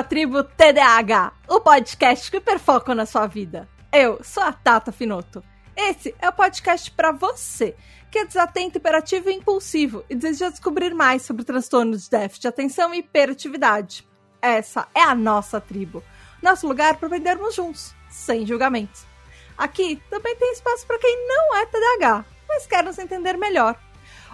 À tribo TDAH, o podcast que perfoca na sua vida. Eu sou a Tata Finoto. Esse é o podcast para você que é desatento, hiperativo e impulsivo e deseja descobrir mais sobre transtornos de déficit de atenção e hiperatividade. Essa é a nossa tribo, nosso lugar para aprendermos juntos, sem julgamentos. Aqui também tem espaço para quem não é TDAH, mas quer nos entender melhor.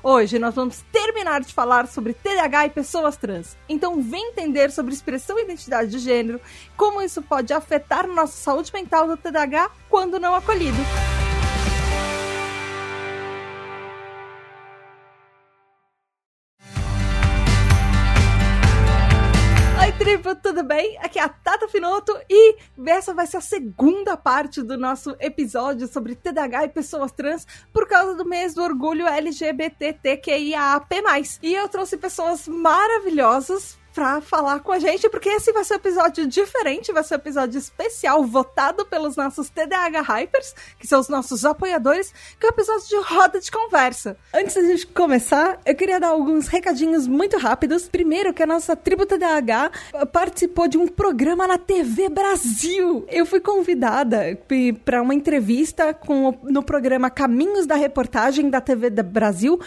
Hoje nós vamos terminar de falar sobre TDAH e pessoas trans. Então vem entender sobre expressão e identidade de gênero, como isso pode afetar nossa saúde mental do TDAH quando não acolhido. Tribo, tudo bem? Aqui é a Tata Finoto e essa vai ser a segunda parte do nosso episódio sobre TDAH e pessoas trans por causa do mês do orgulho LGBTQIAP+. E eu trouxe pessoas maravilhosas pra falar com a gente, porque esse vai ser um episódio diferente, vai ser um episódio especial, votado pelos nossos TDAH Hypers, que são os nossos apoiadores, que é um episódio de roda de conversa. Antes da gente começar, eu queria dar alguns recadinhos muito rápidos. Primeiro, que a nossa tribo TDAH participou de um programa na TV Brasil. Eu fui convidada para uma entrevista com, no programa Caminhos da Reportagem da TV Brasil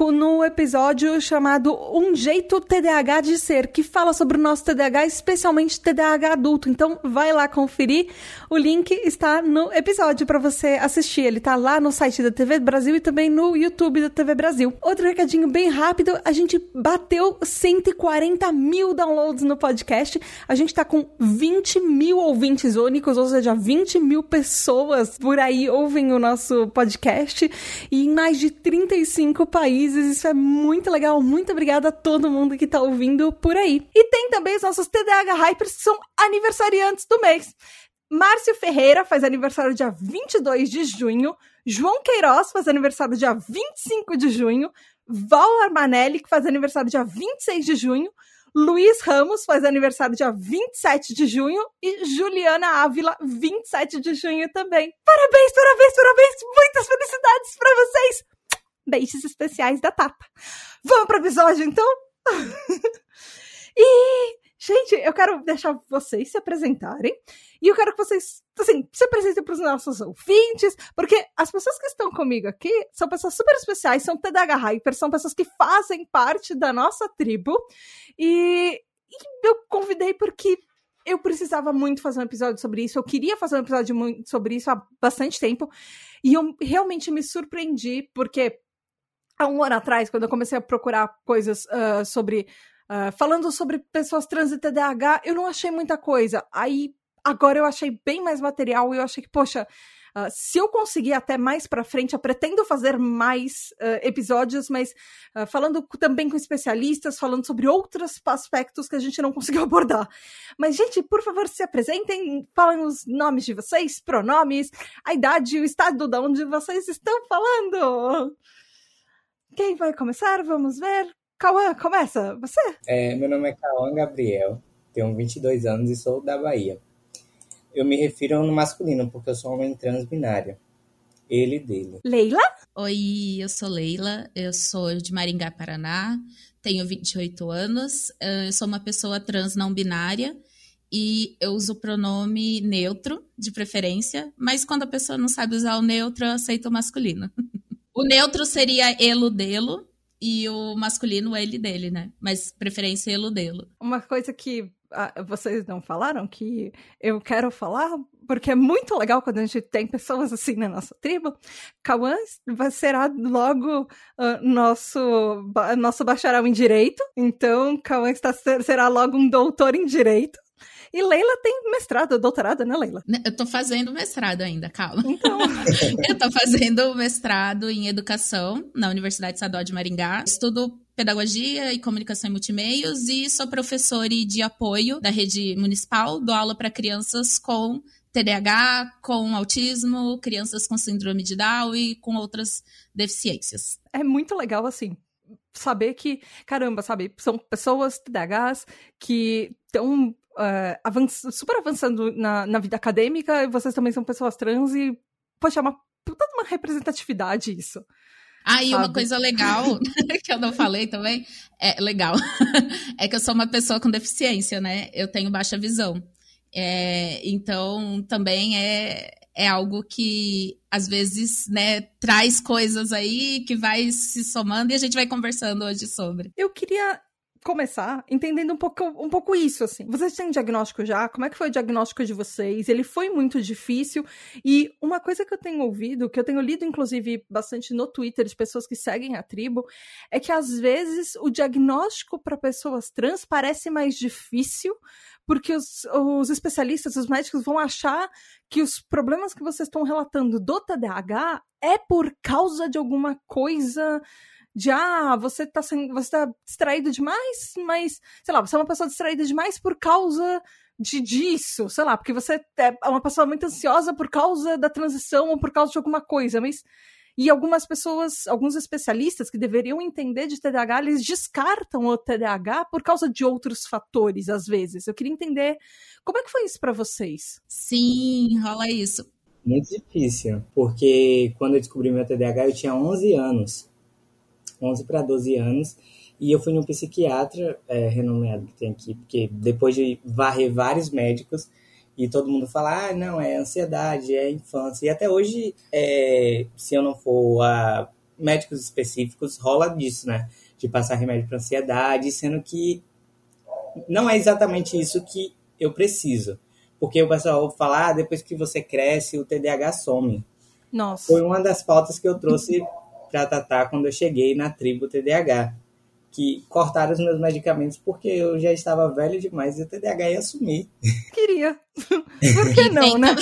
no episódio chamado Um Jeito TDAH de Ser, que fala sobre o nosso TDAH, especialmente TDAH adulto. Então, vai lá conferir. O link está no episódio para você assistir. Ele está lá no site da TV Brasil e também no YouTube da TV Brasil. Outro recadinho bem rápido: a gente bateu 140 mil downloads no podcast. A gente está com 20 mil ouvintes únicos, ou seja, 20 mil pessoas por aí ouvem o nosso podcast e em mais de 35 países países. Isso é muito legal. Muito obrigada a todo mundo que tá ouvindo por aí. E tem também os nossos TDAH Hypers, que são aniversariantes do mês. Márcio Ferreira faz aniversário dia 22 de junho. João Queiroz faz aniversário dia 25 de junho. Val Armanelli, que faz aniversário dia 26 de junho. Luiz Ramos faz aniversário dia 27 de junho e Juliana Ávila, 27 de junho também. Parabéns, parabéns, parabéns! Muitas felicidades para vocês! Beijos especiais da Tata. Vamos para o episódio, então? e, gente, eu quero deixar vocês se apresentarem. E eu quero que vocês, assim, se apresentem para os nossos ouvintes, porque as pessoas que estão comigo aqui são pessoas super especiais, são TDAH Hyper, são pessoas que fazem parte da nossa tribo. E, e eu convidei porque eu precisava muito fazer um episódio sobre isso. Eu queria fazer um episódio sobre isso há bastante tempo. E eu realmente me surpreendi, porque há um ano atrás, quando eu comecei a procurar coisas uh, sobre. Uh, falando sobre pessoas trans e TDAH, eu não achei muita coisa. Aí, agora eu achei bem mais material e eu achei que, poxa. Uh, se eu conseguir até mais para frente, eu pretendo fazer mais uh, episódios, mas uh, falando também com especialistas, falando sobre outros aspectos que a gente não conseguiu abordar. Mas, gente, por favor, se apresentem, falem os nomes de vocês, pronomes, a idade, o estado de onde vocês estão falando. Quem vai começar? Vamos ver. Cauã, começa. Você? É, meu nome é Cauã Gabriel, tenho 22 anos e sou da Bahia. Eu me refiro no masculino porque eu sou homem transbinário. Ele e dele. Leila? Oi, eu sou Leila, eu sou de Maringá, Paraná, tenho 28 anos, eu sou uma pessoa trans não binária e eu uso o pronome neutro, de preferência, mas quando a pessoa não sabe usar o neutro, eu aceito o masculino. O neutro seria elo delo e o masculino ele dele, né? Mas preferência elo delo. Uma coisa que ah, vocês não falaram que eu quero falar, porque é muito legal quando a gente tem pessoas assim na nossa tribo. Cauã será logo uh, nosso, nosso bacharel em direito, então Cauã está, será logo um doutor em direito. E Leila tem mestrado, doutorado, né, Leila? Né, eu tô fazendo mestrado ainda, calma. Então. eu tô fazendo mestrado em educação na Universidade Estadual de Maringá. Estudo pedagogia e comunicação em multimeios e sou professora de apoio da rede municipal, dou aula para crianças com TDAH, com autismo, crianças com síndrome de Down e com outras deficiências. É muito legal assim saber que, caramba, sabe, são pessoas TDAHs que estão uh, avanç super avançando na, na vida acadêmica, e vocês também são pessoas trans e, poxa, é uma puta uma representatividade isso. Ah, e uma coisa legal que eu não falei também, é legal, é que eu sou uma pessoa com deficiência, né? Eu tenho baixa visão. É, então, também é, é algo que às vezes, né, traz coisas aí que vai se somando e a gente vai conversando hoje sobre. Eu queria começar entendendo um pouco, um pouco isso, assim. Vocês têm diagnóstico já? Como é que foi o diagnóstico de vocês? Ele foi muito difícil. E uma coisa que eu tenho ouvido, que eu tenho lido, inclusive, bastante no Twitter, de pessoas que seguem a tribo, é que às vezes o diagnóstico para pessoas trans parece mais difícil, porque os, os especialistas, os médicos vão achar que os problemas que vocês estão relatando do TDAH é por causa de alguma coisa de ah, você tá, sendo, você tá distraído demais, mas, sei lá, você é uma pessoa distraída demais por causa de disso, sei lá, porque você é uma pessoa muito ansiosa por causa da transição ou por causa de alguma coisa, mas e algumas pessoas, alguns especialistas que deveriam entender de TDAH, eles descartam o TDAH por causa de outros fatores, às vezes. Eu queria entender como é que foi isso para vocês? Sim, rola isso. Muito difícil, porque quando eu descobri meu TDAH eu tinha 11 anos. 11 para 12 anos. E eu fui num psiquiatra é, renomeado que tem aqui, porque depois de varrer vários médicos, e todo mundo fala, ah, não, é ansiedade, é infância. E até hoje, é, se eu não for a médicos específicos, rola disso, né? De passar remédio para ansiedade, sendo que não é exatamente isso que eu preciso. Porque o pessoal fala, ah, depois que você cresce, o TDAH some. Nossa. Foi uma das pautas que eu trouxe para tratar quando eu cheguei na tribo TDAH, que cortaram os meus medicamentos porque eu já estava velho demais e o TDAH ia sumir. Queria. Por que não, né?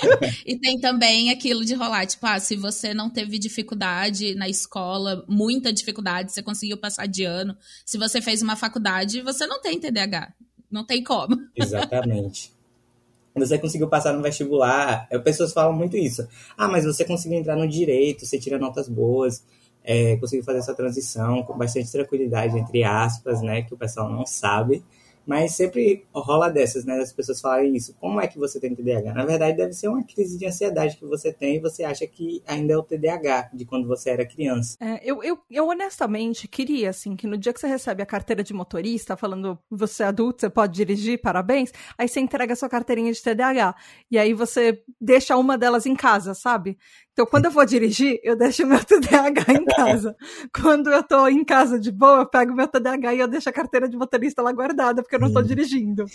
e tem também aquilo de rolar, tipo, ah, se você não teve dificuldade na escola, muita dificuldade, você conseguiu passar de ano, se você fez uma faculdade, você não tem TDAH. Não tem como. Exatamente você conseguiu passar no vestibular. As pessoas falam muito isso. Ah, mas você conseguiu entrar no direito, você tira notas boas, é, conseguiu fazer essa transição com bastante tranquilidade, entre aspas, né? Que o pessoal não sabe. Mas sempre rola dessas, né? As pessoas falarem isso. Como é que você tem TDAH? Na verdade, deve ser uma crise de ansiedade que você tem e você acha que ainda é o TDAH de quando você era criança. É, eu, eu, eu honestamente queria, assim, que no dia que você recebe a carteira de motorista, falando você é adulto, você pode dirigir, parabéns, aí você entrega a sua carteirinha de TDAH. E aí você deixa uma delas em casa, sabe? Então, quando eu vou dirigir, eu deixo meu TDAH em casa. quando eu tô em casa de boa, eu pego meu TDAH e eu deixo a carteira de motorista lá guardada, porque eu não tô dirigindo.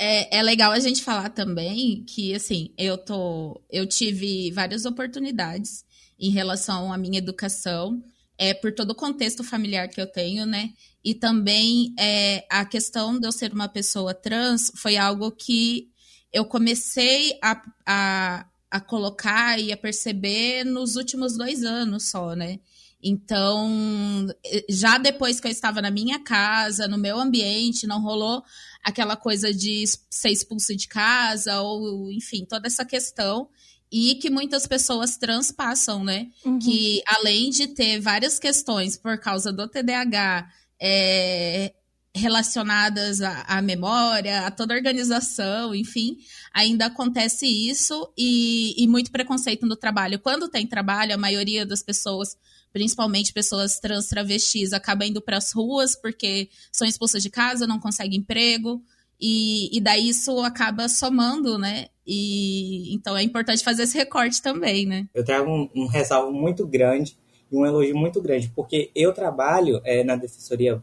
É, é legal a gente falar também que, assim, eu tô. Eu tive várias oportunidades em relação à minha educação, é, por todo o contexto familiar que eu tenho, né? E também é, a questão de eu ser uma pessoa trans foi algo que eu comecei a, a a colocar e a perceber nos últimos dois anos só, né? Então, já depois que eu estava na minha casa, no meu ambiente, não rolou aquela coisa de ser expulso de casa, ou, enfim, toda essa questão. E que muitas pessoas trans passam, né? Uhum. Que além de ter várias questões por causa do TDAH, é, relacionadas à, à, memória, a toda a organização, enfim, ainda acontece isso e, e, muito preconceito no trabalho. Quando tem trabalho, a maioria das pessoas, principalmente pessoas trans travestis, acaba indo para as ruas porque são expulsas de casa, não conseguem emprego. E, e daí isso acaba somando, né? E então é importante fazer esse recorte também, né? Eu trago um, um ressalvo muito grande e um elogio muito grande, porque eu trabalho é, na Defensoria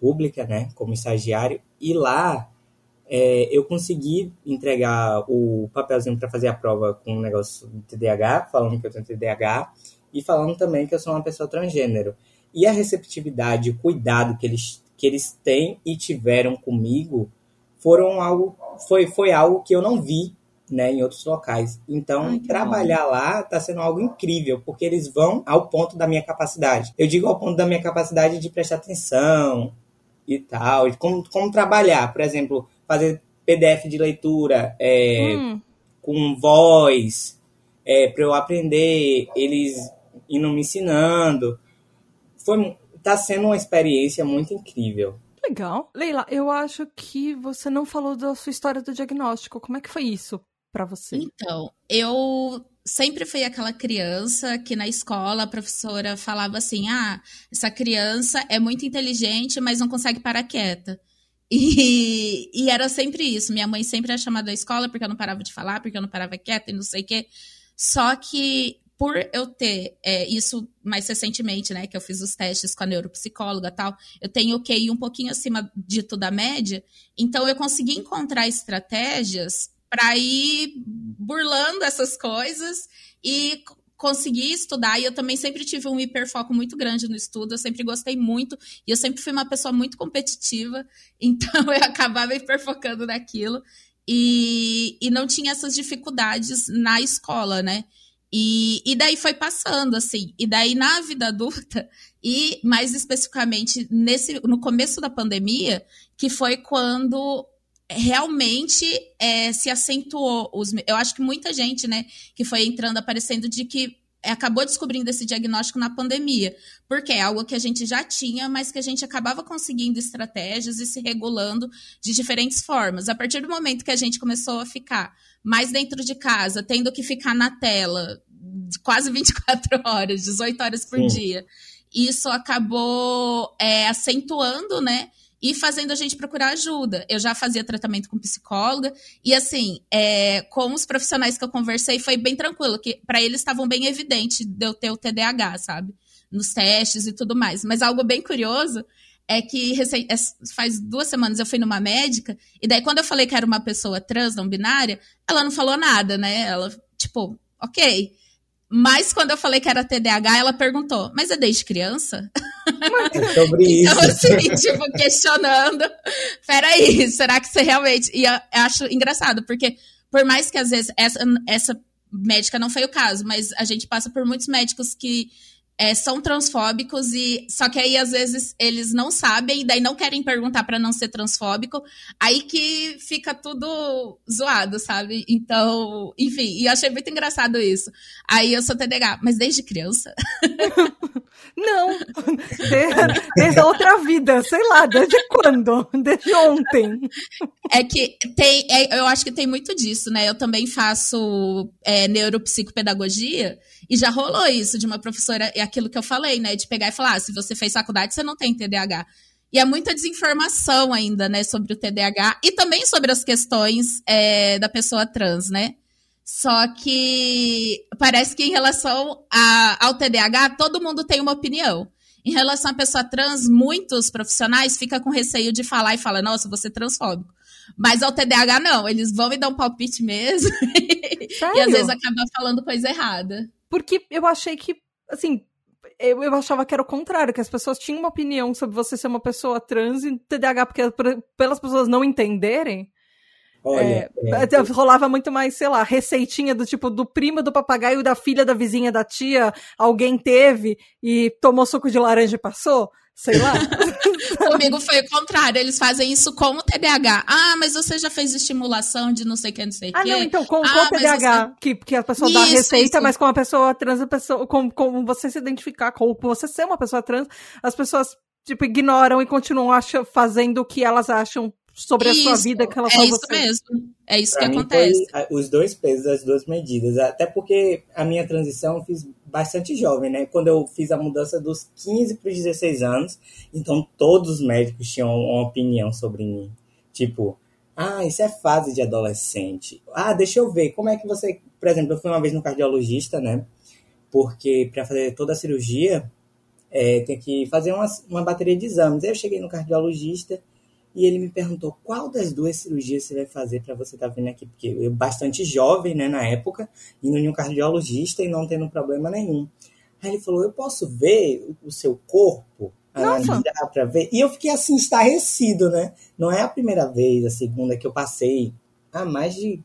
pública, né, como estagiário, e lá é, eu consegui entregar o papelzinho para fazer a prova com um negócio de TDAH, falando que eu tenho TDAH, e falando também que eu sou uma pessoa transgênero. E a receptividade, o cuidado que eles, que eles têm e tiveram comigo foram algo, foi, foi algo que eu não vi né, em outros locais. Então, Ai, trabalhar bom. lá está sendo algo incrível, porque eles vão ao ponto da minha capacidade. Eu digo ao ponto da minha capacidade de prestar atenção, e tal, como, como trabalhar, por exemplo, fazer PDF de leitura é, hum. com voz, é, para eu aprender, eles indo me ensinando. Foi, tá sendo uma experiência muito incrível. Legal. Leila, eu acho que você não falou da sua história do diagnóstico. Como é que foi isso para você? Então, eu sempre fui aquela criança que na escola a professora falava assim: ah, essa criança é muito inteligente, mas não consegue parar quieta. E, e era sempre isso. Minha mãe sempre era chamada da escola porque eu não parava de falar, porque eu não parava quieta e não sei o quê. Só que por eu ter é, isso mais recentemente, né, que eu fiz os testes com a neuropsicóloga tal, eu tenho o QI um pouquinho acima dito da média, então eu consegui encontrar estratégias para ir burlando essas coisas e conseguir estudar. E eu também sempre tive um hiperfoco muito grande no estudo, eu sempre gostei muito, e eu sempre fui uma pessoa muito competitiva, então eu acabava hiperfocando naquilo. E, e não tinha essas dificuldades na escola, né? E, e daí foi passando, assim. E daí na vida adulta, e mais especificamente nesse, no começo da pandemia, que foi quando realmente é, se acentuou. Os, eu acho que muita gente, né, que foi entrando, aparecendo de que acabou descobrindo esse diagnóstico na pandemia, porque é algo que a gente já tinha, mas que a gente acabava conseguindo estratégias e se regulando de diferentes formas. A partir do momento que a gente começou a ficar mais dentro de casa, tendo que ficar na tela quase 24 horas, 18 horas por Sim. dia, isso acabou é, acentuando, né? E fazendo a gente procurar ajuda. Eu já fazia tratamento com psicóloga e assim, é, com os profissionais que eu conversei foi bem tranquilo, que para eles estavam bem evidente de eu ter o TDAH, sabe? Nos testes e tudo mais. Mas algo bem curioso é que é, faz duas semanas eu fui numa médica e daí quando eu falei que era uma pessoa trans não binária, ela não falou nada, né? Ela tipo, ok. Mas quando eu falei que era TDAH, ela perguntou: Mas é desde criança? É sobre então, isso. Então, assim, tipo, questionando. Peraí, será que você realmente. E eu acho engraçado, porque por mais que às vezes essa, essa médica não foi o caso, mas a gente passa por muitos médicos que é, são transfóbicos e só que aí às vezes eles não sabem e daí não querem perguntar para não ser transfóbico, aí que fica tudo zoado, sabe? Então, enfim, e eu achei muito engraçado isso. Aí eu sou TDAH, mas desde criança? Não, desde, desde a outra vida, sei lá, desde quando? Desde ontem. É que tem, é, eu acho que tem muito disso, né? Eu também faço é, neuropsicopedagogia e já rolou isso de uma professora, é aquilo que eu falei, né? De pegar e falar: ah, se você fez faculdade, você não tem TDAH. E é muita desinformação ainda, né, sobre o TDAH e também sobre as questões é, da pessoa trans, né? Só que parece que em relação a, ao TDAH, todo mundo tem uma opinião. Em relação à pessoa trans, muitos profissionais ficam com receio de falar e falam, nossa, você é transfóbico. Mas ao TDAH, não, eles vão me dar um palpite mesmo. e às vezes acaba falando coisa errada. Porque eu achei que, assim, eu, eu achava que era o contrário, que as pessoas tinham uma opinião sobre você ser uma pessoa trans e TDAH, porque pelas pessoas não entenderem, Olha, é, é, rolava muito mais, sei lá, receitinha do tipo do primo do papagaio da filha da vizinha da tia, alguém teve e tomou suco de laranja e passou, sei lá. Comigo foi o contrário, eles fazem isso com o TDAH. Ah, mas você já fez estimulação de não sei o que, não sei o ah, que. Ah, não, então com, ah, com o TDAH, você... que, que a pessoa isso, dá a receita, isso. mas com a pessoa trans, a pessoa, com, com você se identificar, com, com você ser uma pessoa trans, as pessoas tipo, ignoram e continuam acham, fazendo o que elas acham sobre isso, a sua vida que ela É isso você. mesmo. É isso pra que acontece. os dois pesos, as duas medidas. Até porque a minha transição eu fiz bastante jovem, né? Quando eu fiz a mudança dos 15 para os 16 anos, então todos os médicos tinham uma opinião sobre mim. Tipo, ah, isso é fase de adolescente. Ah, deixa eu ver, como é que você. Por exemplo, eu fui uma vez no cardiologista, né? Porque para fazer toda a cirurgia, é, tem que fazer uma, uma bateria de exames. Aí eu cheguei no cardiologista e ele me perguntou qual das duas cirurgias você vai fazer para você estar tá vindo aqui, porque eu bastante jovem, né, na época, indo em um cardiologista e não tendo problema nenhum. Aí ele falou: "Eu posso ver o seu corpo?" analisar para ver. E eu fiquei assim estarrecido, né? Não é a primeira vez, a segunda que eu passei há mais de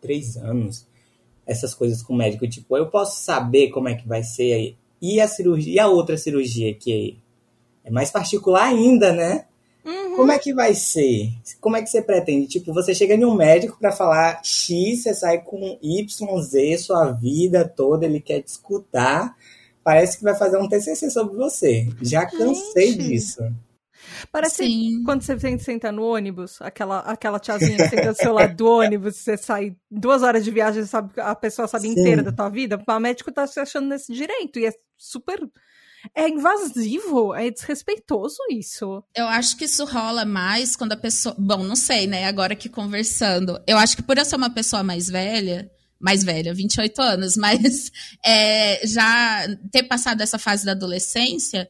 três anos essas coisas com o médico. Tipo, eu posso saber como é que vai ser aí. E a cirurgia, e a outra cirurgia que é mais particular ainda, né? Uhum. Como é que vai ser? Como é que você pretende? Tipo, você chega em um médico para falar X, você sai com Y, Z, sua vida toda, ele quer te escutar. Parece que vai fazer um TCC sobre você. Já cansei Gente. disso. Parece Sim. quando você senta no ônibus, aquela, aquela tiazinha que senta do seu lado do ônibus, você sai duas horas de viagem, sabe, a pessoa sabe Sim. inteira da tua vida, o médico tá se achando nesse direito, e é super é invasivo, é desrespeitoso isso. Eu acho que isso rola mais quando a pessoa. Bom, não sei, né? Agora que conversando. Eu acho que por eu ser uma pessoa mais velha, mais velha, 28 anos, mas é, já ter passado essa fase da adolescência,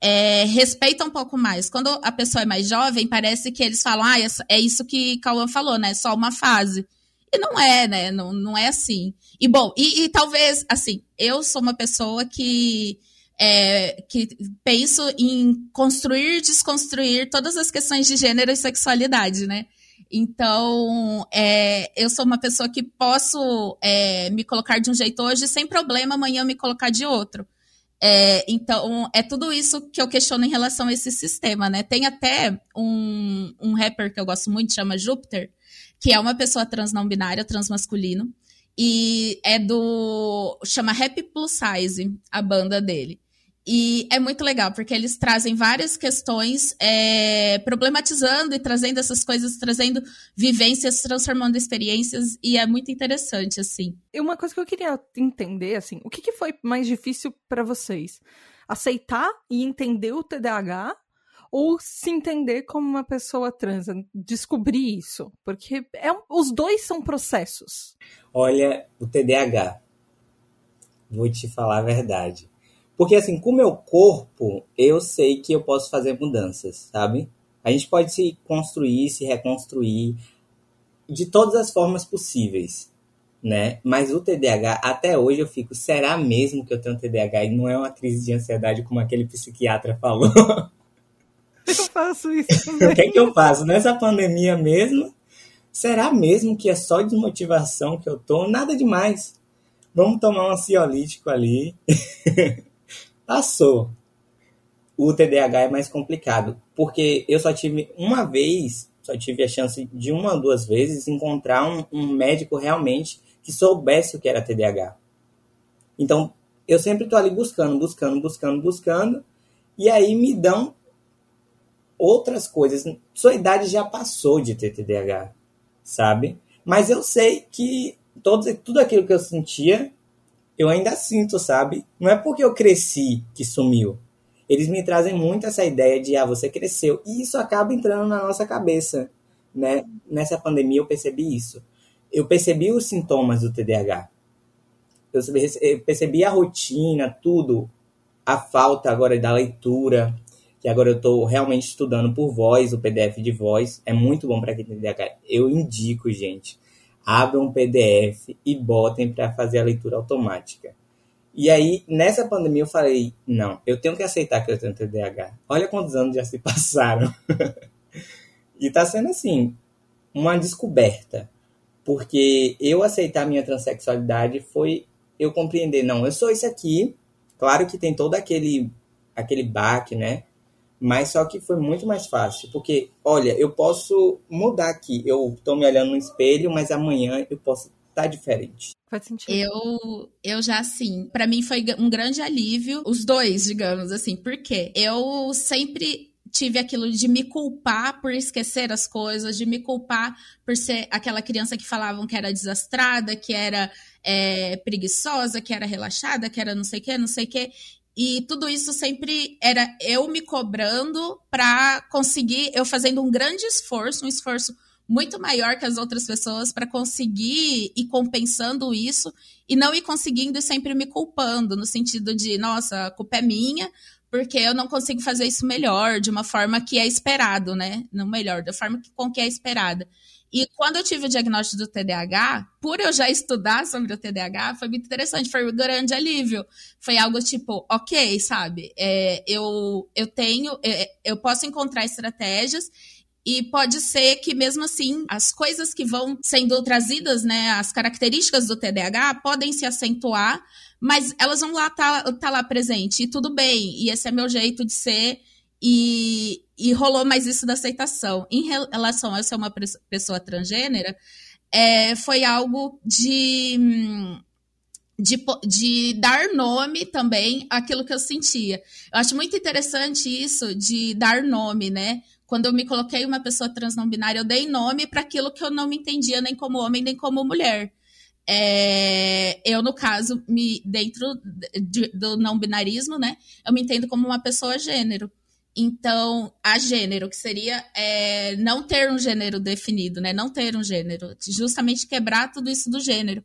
é, respeita um pouco mais. Quando a pessoa é mais jovem, parece que eles falam, ah, é isso que Cauã falou, né? Só uma fase. E não é, né? Não, não é assim. E bom, e, e talvez, assim, eu sou uma pessoa que é, que penso em construir desconstruir todas as questões de gênero e sexualidade, né? Então, é, eu sou uma pessoa que posso é, me colocar de um jeito hoje sem problema amanhã me colocar de outro. É, então, é tudo isso que eu questiono em relação a esse sistema, né? Tem até um, um rapper que eu gosto muito, chama Júpiter, que é uma pessoa trans não binária, transmasculino, e é do. chama Happy Plus Size, a banda dele. E é muito legal, porque eles trazem várias questões, é, problematizando e trazendo essas coisas, trazendo vivências, transformando experiências, e é muito interessante, assim. E uma coisa que eu queria entender, assim, o que, que foi mais difícil para vocês? Aceitar e entender o TDAH ou se entender como uma pessoa trans, descobrir isso? Porque é, os dois são processos. Olha, o TDAH, vou te falar a verdade porque, assim, com o meu corpo, eu sei que eu posso fazer mudanças, sabe? A gente pode se construir, se reconstruir de todas as formas possíveis, né? Mas o TDAH, até hoje eu fico, será mesmo que eu tenho TDAH e não é uma crise de ansiedade como aquele psiquiatra falou? Eu faço isso o que é que eu faço? Nessa pandemia mesmo, será mesmo que é só desmotivação que eu tô? Nada demais. Vamos tomar um ansiolítico ali. Passou. O TDAH é mais complicado, porque eu só tive uma vez, só tive a chance de uma ou duas vezes encontrar um, um médico realmente que soubesse o que era TDAH. Então, eu sempre estou ali buscando, buscando, buscando, buscando, e aí me dão outras coisas. Sua idade já passou de ter TDAH, sabe? Mas eu sei que todo, tudo aquilo que eu sentia eu ainda sinto, sabe? Não é porque eu cresci que sumiu. Eles me trazem muito essa ideia de, ah, você cresceu. E isso acaba entrando na nossa cabeça, né? Nessa pandemia eu percebi isso. Eu percebi os sintomas do TDAH. Eu percebi a rotina, tudo. A falta agora da leitura, que agora eu estou realmente estudando por voz, o PDF de voz. É muito bom para quem tem TDAH. Eu indico, gente abram um PDF e botem para fazer a leitura automática. E aí, nessa pandemia, eu falei: não, eu tenho que aceitar que eu tenho TDAH. Olha quantos anos já se passaram. e está sendo assim, uma descoberta. Porque eu aceitar minha transexualidade foi eu compreender: não, eu sou isso aqui. Claro que tem todo aquele, aquele baque, né? Mas só que foi muito mais fácil, porque, olha, eu posso mudar aqui. Eu estou me olhando no espelho, mas amanhã eu posso estar tá diferente. Faz sentido. Eu, eu já, assim, para mim foi um grande alívio, os dois, digamos assim, porque eu sempre tive aquilo de me culpar por esquecer as coisas, de me culpar por ser aquela criança que falavam que era desastrada, que era é, preguiçosa, que era relaxada, que era não sei o que, não sei o que. E tudo isso sempre era eu me cobrando para conseguir, eu fazendo um grande esforço, um esforço muito maior que as outras pessoas para conseguir ir compensando isso e não ir conseguindo e sempre me culpando, no sentido de, nossa, a culpa é minha, porque eu não consigo fazer isso melhor, de uma forma que é esperado, né? Não melhor, da forma com que é esperada. E quando eu tive o diagnóstico do TDAH, por eu já estudar sobre o TDAH, foi muito interessante, foi um grande alívio. Foi algo tipo, ok, sabe? É, eu, eu tenho, é, eu posso encontrar estratégias e pode ser que, mesmo assim, as coisas que vão sendo trazidas, né, as características do TDAH podem se acentuar, mas elas vão lá estar tá, tá lá presente, e tudo bem, e esse é meu jeito de ser, e, e rolou mais isso da aceitação. Em relação a eu ser uma pessoa transgênera, é, foi algo de, de, de dar nome também àquilo que eu sentia. Eu acho muito interessante isso de dar nome, né? Quando eu me coloquei uma pessoa trans não binária, eu dei nome para aquilo que eu não me entendia nem como homem nem como mulher. É, eu, no caso, me dentro de, do não binarismo, né? Eu me entendo como uma pessoa gênero. Então, a gênero, que seria é, não ter um gênero definido, né? Não ter um gênero, justamente quebrar tudo isso do gênero.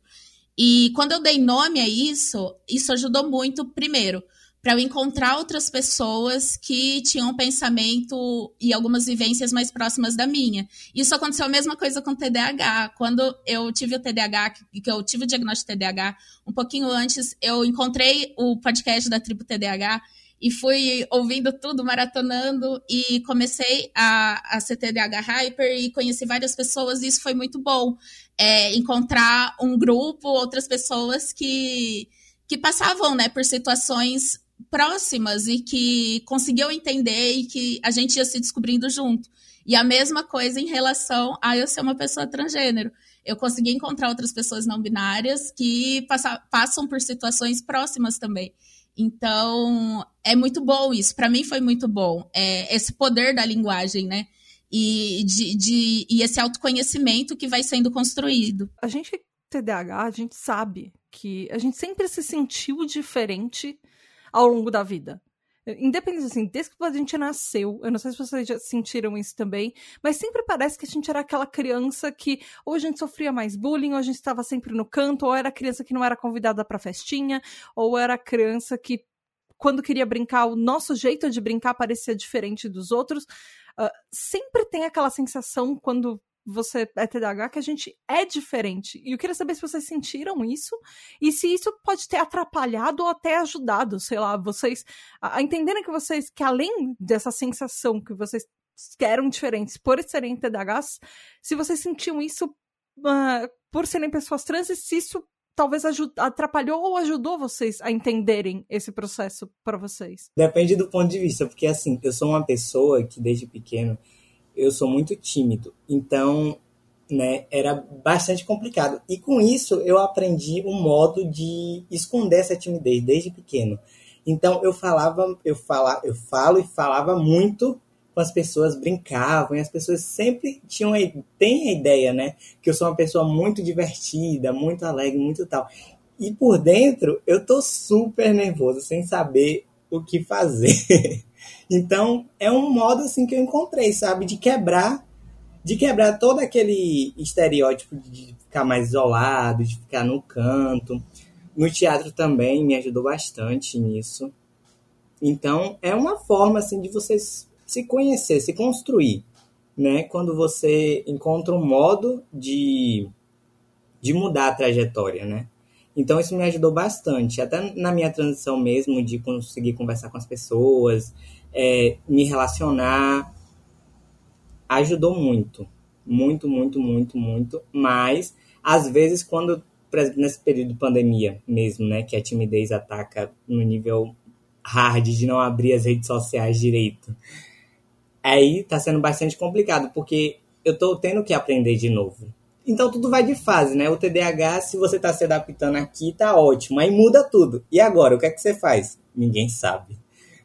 E quando eu dei nome a isso, isso ajudou muito, primeiro, para eu encontrar outras pessoas que tinham um pensamento e algumas vivências mais próximas da minha. Isso aconteceu a mesma coisa com o TDAH. Quando eu tive o TDAH, que eu tive o diagnóstico de TDAH, um pouquinho antes, eu encontrei o podcast da Tribo TDAH e fui ouvindo tudo, maratonando e comecei a, a TDAH Hyper e conheci várias pessoas e isso foi muito bom. É, encontrar um grupo, outras pessoas que, que passavam né, por situações próximas e que conseguiam entender e que a gente ia se descobrindo junto. E a mesma coisa em relação a eu ser uma pessoa transgênero. Eu consegui encontrar outras pessoas não binárias que passa, passam por situações próximas também. Então, é muito bom isso. Para mim foi muito bom. É, esse poder da linguagem, né? E, de, de, e esse autoconhecimento que vai sendo construído. A gente TDAH, a gente sabe que a gente sempre se sentiu diferente ao longo da vida. Independente, assim, desde que a gente nasceu, eu não sei se vocês já sentiram isso também, mas sempre parece que a gente era aquela criança que ou a gente sofria mais bullying, ou a gente estava sempre no canto, ou era criança que não era convidada pra festinha, ou era criança que, quando queria brincar, o nosso jeito de brincar parecia diferente dos outros. Uh, sempre tem aquela sensação quando você é TDAH que a gente é diferente. E eu queria saber se vocês sentiram isso e se isso pode ter atrapalhado ou até ajudado, sei lá, vocês a entenderem que vocês, que além dessa sensação que vocês eram diferentes por serem TDAHs, se vocês sentiam isso uh, por serem pessoas trans e se isso talvez atrapalhou ou ajudou vocês a entenderem esse processo para vocês? Depende do ponto de vista, porque assim, eu sou uma pessoa que desde pequeno eu sou muito tímido. Então, né, era bastante complicado. E com isso eu aprendi um modo de esconder essa timidez desde pequeno. Então eu falava, eu fala, eu falo e falava muito com as pessoas, brincavam e as pessoas sempre tinham têm a ideia, né, que eu sou uma pessoa muito divertida, muito alegre, muito tal. E por dentro eu tô super nervoso, sem saber o que fazer. Então, é um modo assim que eu encontrei, sabe, de quebrar de quebrar todo aquele estereótipo de ficar mais isolado, de ficar no canto. No teatro também me ajudou bastante nisso. Então, é uma forma assim de você se conhecer, se construir, né? Quando você encontra um modo de de mudar a trajetória, né? Então isso me ajudou bastante, até na minha transição mesmo de conseguir conversar com as pessoas, é, me relacionar, ajudou muito. Muito, muito, muito, muito. Mas, às vezes, quando, por exemplo, nesse período de pandemia mesmo, né, que a timidez ataca no nível hard de não abrir as redes sociais direito, aí tá sendo bastante complicado, porque eu tô tendo que aprender de novo. Então tudo vai de fase, né? O TDAH, se você tá se adaptando aqui, tá ótimo. Aí muda tudo. E agora, o que é que você faz? Ninguém sabe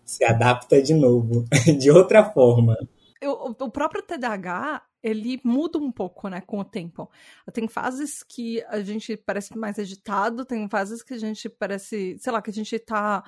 se adapta de novo, de outra forma. Eu, o próprio TDAH, ele muda um pouco, né, com o tempo. Tem fases que a gente parece mais agitado, tem fases que a gente parece, sei lá, que a gente tá.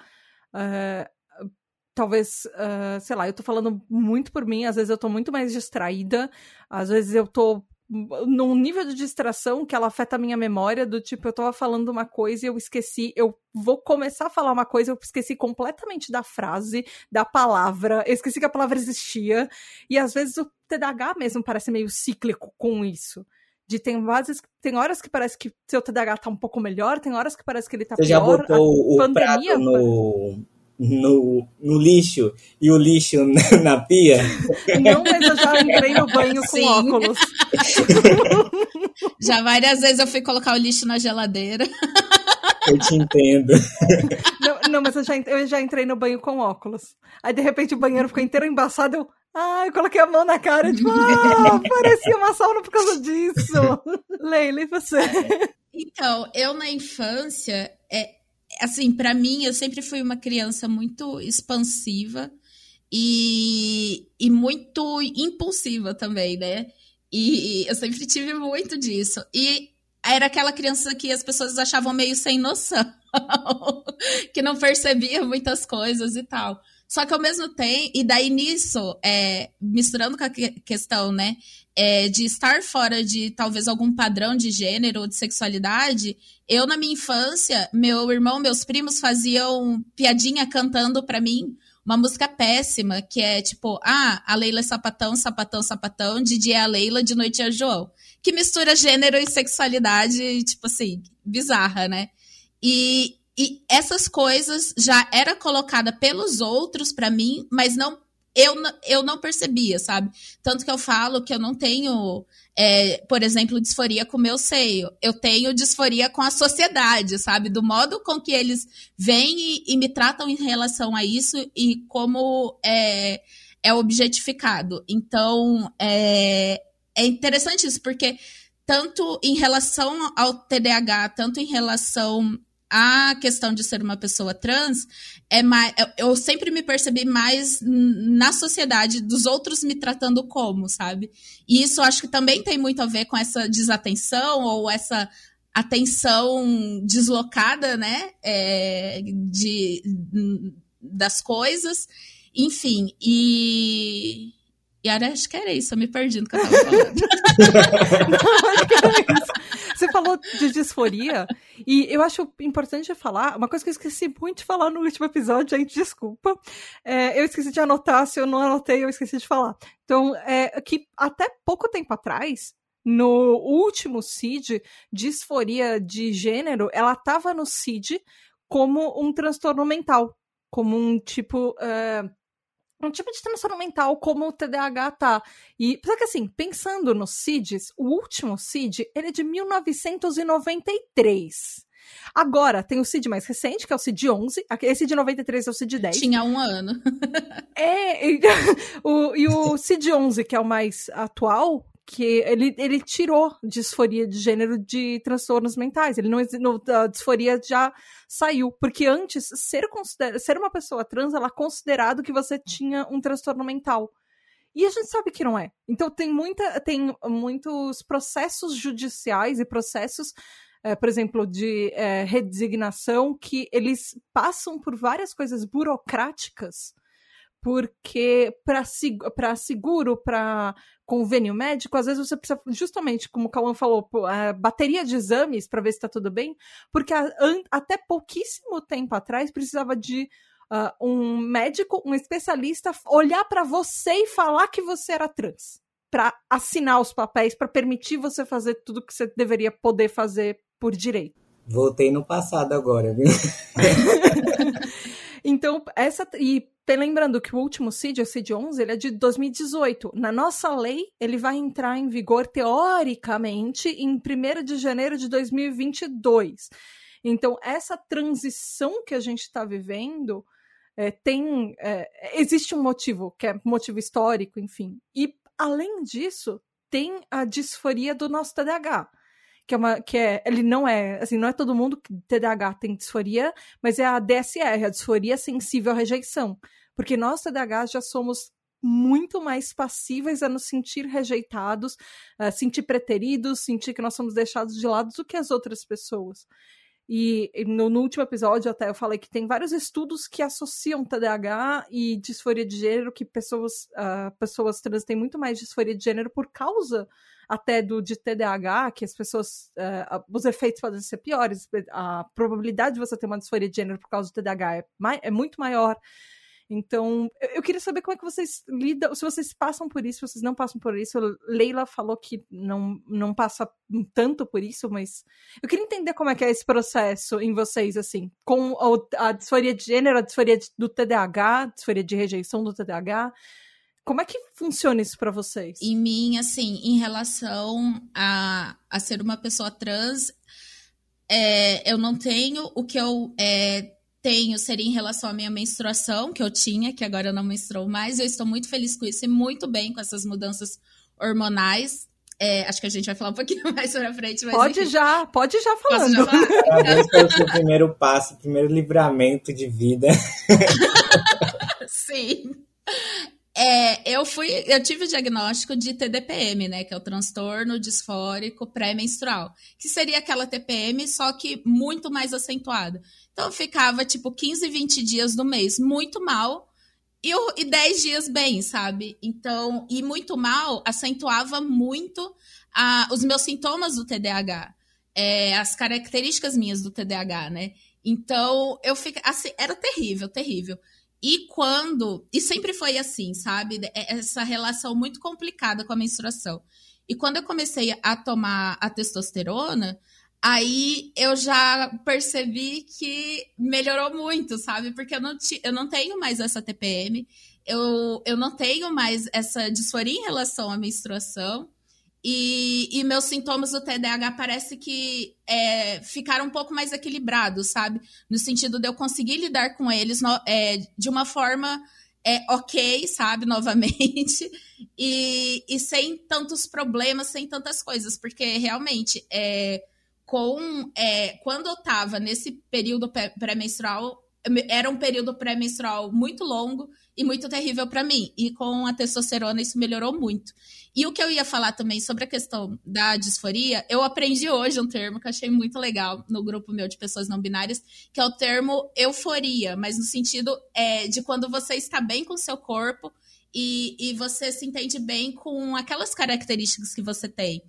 Uh, talvez, uh, sei lá, eu tô falando muito por mim, às vezes eu tô muito mais distraída, às vezes eu tô num nível de distração que ela afeta a minha memória, do tipo, eu tava falando uma coisa e eu esqueci, eu vou começar a falar uma coisa, eu esqueci completamente da frase, da palavra, eu esqueci que a palavra existia, e às vezes o TDAH mesmo parece meio cíclico com isso. De tem vezes, tem horas que parece que seu TDAH tá um pouco melhor, tem horas que parece que ele tá Você pior. Você já botou a o pandemia, prato no, no, no lixo e o lixo na, na pia? Não, mas eu já entrei no banho com Sim. óculos. Já várias vezes eu fui colocar o lixo na geladeira. Eu te entendo. Não, não, mas eu já, eu já entrei no banho com óculos. Aí, de repente, o banheiro ficou inteiro embaçado. Eu, ah, eu coloquei a mão na cara. Tipo, ah, parecia uma sauna por causa disso. Leila, e você? Então, eu na infância, é, assim, para mim, eu sempre fui uma criança muito expansiva e, e muito impulsiva também, né? E eu sempre tive muito disso. E era aquela criança que as pessoas achavam meio sem noção, que não percebia muitas coisas e tal. Só que ao mesmo tempo, e daí nisso, é, misturando com a questão, né, é, de estar fora de talvez algum padrão de gênero ou de sexualidade, eu na minha infância, meu irmão, meus primos faziam piadinha cantando para mim uma música péssima, que é tipo, ah, a Leila é sapatão, sapatão, sapatão, de dia é a Leila, de noite é a João. Que mistura gênero e sexualidade, tipo assim, bizarra, né? E, e essas coisas já era colocada pelos outros para mim, mas não eu, eu não percebia, sabe? Tanto que eu falo que eu não tenho, é, por exemplo, disforia com o meu seio. Eu tenho disforia com a sociedade, sabe? Do modo com que eles vêm e, e me tratam em relação a isso e como é, é objetificado. Então, é, é interessante isso, porque tanto em relação ao TDAH, tanto em relação a questão de ser uma pessoa trans é mais eu sempre me percebi mais na sociedade dos outros me tratando como, sabe? E isso acho que também tem muito a ver com essa desatenção ou essa atenção deslocada, né? É, de das coisas, enfim, e e acho que era isso, eu me perdi no que eu tava falando. Não, acho que era isso. Você falou de disforia, e eu acho importante falar, uma coisa que eu esqueci muito de falar no último episódio, gente, desculpa. É, eu esqueci de anotar, se eu não anotei, eu esqueci de falar. Então, é que até pouco tempo atrás, no último CID, disforia de gênero, ela estava no CID como um transtorno mental, como um tipo. Uh, um tipo de transtorno mental como o TDAH tá. E, só que assim, pensando nos CIDs, o último CID, ele é de 1993. Agora, tem o CID mais recente, que é o CID 11. Esse de 93 é o CID 10. Tinha um ano. é, e o, e o CID 11, que é o mais atual, que ele, ele tirou disforia de gênero de transtornos mentais. Ele não, a disforia já saiu, porque antes ser ser uma pessoa trans era considerado que você tinha um transtorno mental. E a gente sabe que não é. Então tem muita tem muitos processos judiciais e processos é, por exemplo, de é, redesignação, que eles passam por várias coisas burocráticas porque para seguro, para convênio médico, às vezes você precisa, justamente como o Cauã falou, a bateria de exames para ver se está tudo bem, porque até pouquíssimo tempo atrás precisava de uh, um médico, um especialista, olhar para você e falar que você era trans, para assinar os papéis, para permitir você fazer tudo que você deveria poder fazer por direito. Voltei no passado agora, viu? então, essa. E lembrando que o último CID, o CID 11, ele é de 2018. Na nossa lei, ele vai entrar em vigor, teoricamente, em 1 de janeiro de 2022. Então, essa transição que a gente está vivendo é, tem. É, existe um motivo, que é motivo histórico, enfim. E, além disso, tem a disforia do nosso TDAH que é uma que é ele não é assim não é todo mundo que TDAH tem disforia mas é a DSR a disforia sensível à rejeição porque nós TDAH já somos muito mais passíveis a nos sentir rejeitados, a sentir preteridos, sentir que nós somos deixados de lado do que as outras pessoas. E no, no, último episódio até eu falei que tem vários estudos que associam TDAH e disforia de gênero, que pessoas, uh, pessoas trans têm muito mais disforia de gênero por causa até do de TDAH, que as pessoas. Uh, os efeitos podem ser piores, a probabilidade de você ter uma disforia de gênero por causa do TDAH é, é muito maior. Então, eu queria saber como é que vocês lidam, se vocês passam por isso, se vocês não passam por isso. Leila falou que não, não passa tanto por isso, mas eu queria entender como é que é esse processo em vocês, assim, com a, a disforia de gênero, a disforia do TDAH, a disforia de rejeição do TDAH. Como é que funciona isso para vocês? Em mim, assim, em relação a, a ser uma pessoa trans, é, eu não tenho o que eu é, tenho seria em relação à minha menstruação, que eu tinha, que agora eu não menstruo mais. Eu estou muito feliz com isso e muito bem com essas mudanças hormonais. É, acho que a gente vai falar um pouquinho mais pra frente. pode enfim. já, pode já falando. Já Parabéns pelo seu primeiro passo, primeiro livramento de vida. Sim. É, eu fui, eu tive o diagnóstico de TDPM, né, que é o transtorno disfórico pré-menstrual, que seria aquela TPM, só que muito mais acentuada. Então ficava tipo 15, 20 dias do mês muito mal e, e 10 dias bem, sabe? Então, e muito mal acentuava muito os meus sintomas do TDAH, é, as características minhas do TDAH, né? Então, eu fiquei assim, era terrível, terrível. E quando. E sempre foi assim, sabe? É, essa relação muito complicada com a menstruação. E quando eu comecei a tomar a testosterona, aí eu já percebi que melhorou muito, sabe? Porque eu não, eu não tenho mais essa TPM, eu, eu não tenho mais essa disforia em relação à menstruação. E, e, meus sintomas do TDAH parece que é, ficaram um pouco mais equilibrados, sabe? No sentido de eu conseguir lidar com eles no, é, de uma forma é, ok, sabe? Novamente. E, e, sem tantos problemas, sem tantas coisas. Porque realmente, é, com, é, quando eu tava nesse período pré-menstrual, era um período pré-menstrual muito longo e muito terrível para mim. E com a testosterona isso melhorou muito. E o que eu ia falar também sobre a questão da disforia, eu aprendi hoje um termo que eu achei muito legal no grupo meu de pessoas não binárias, que é o termo euforia, mas no sentido é, de quando você está bem com o seu corpo e, e você se entende bem com aquelas características que você tem.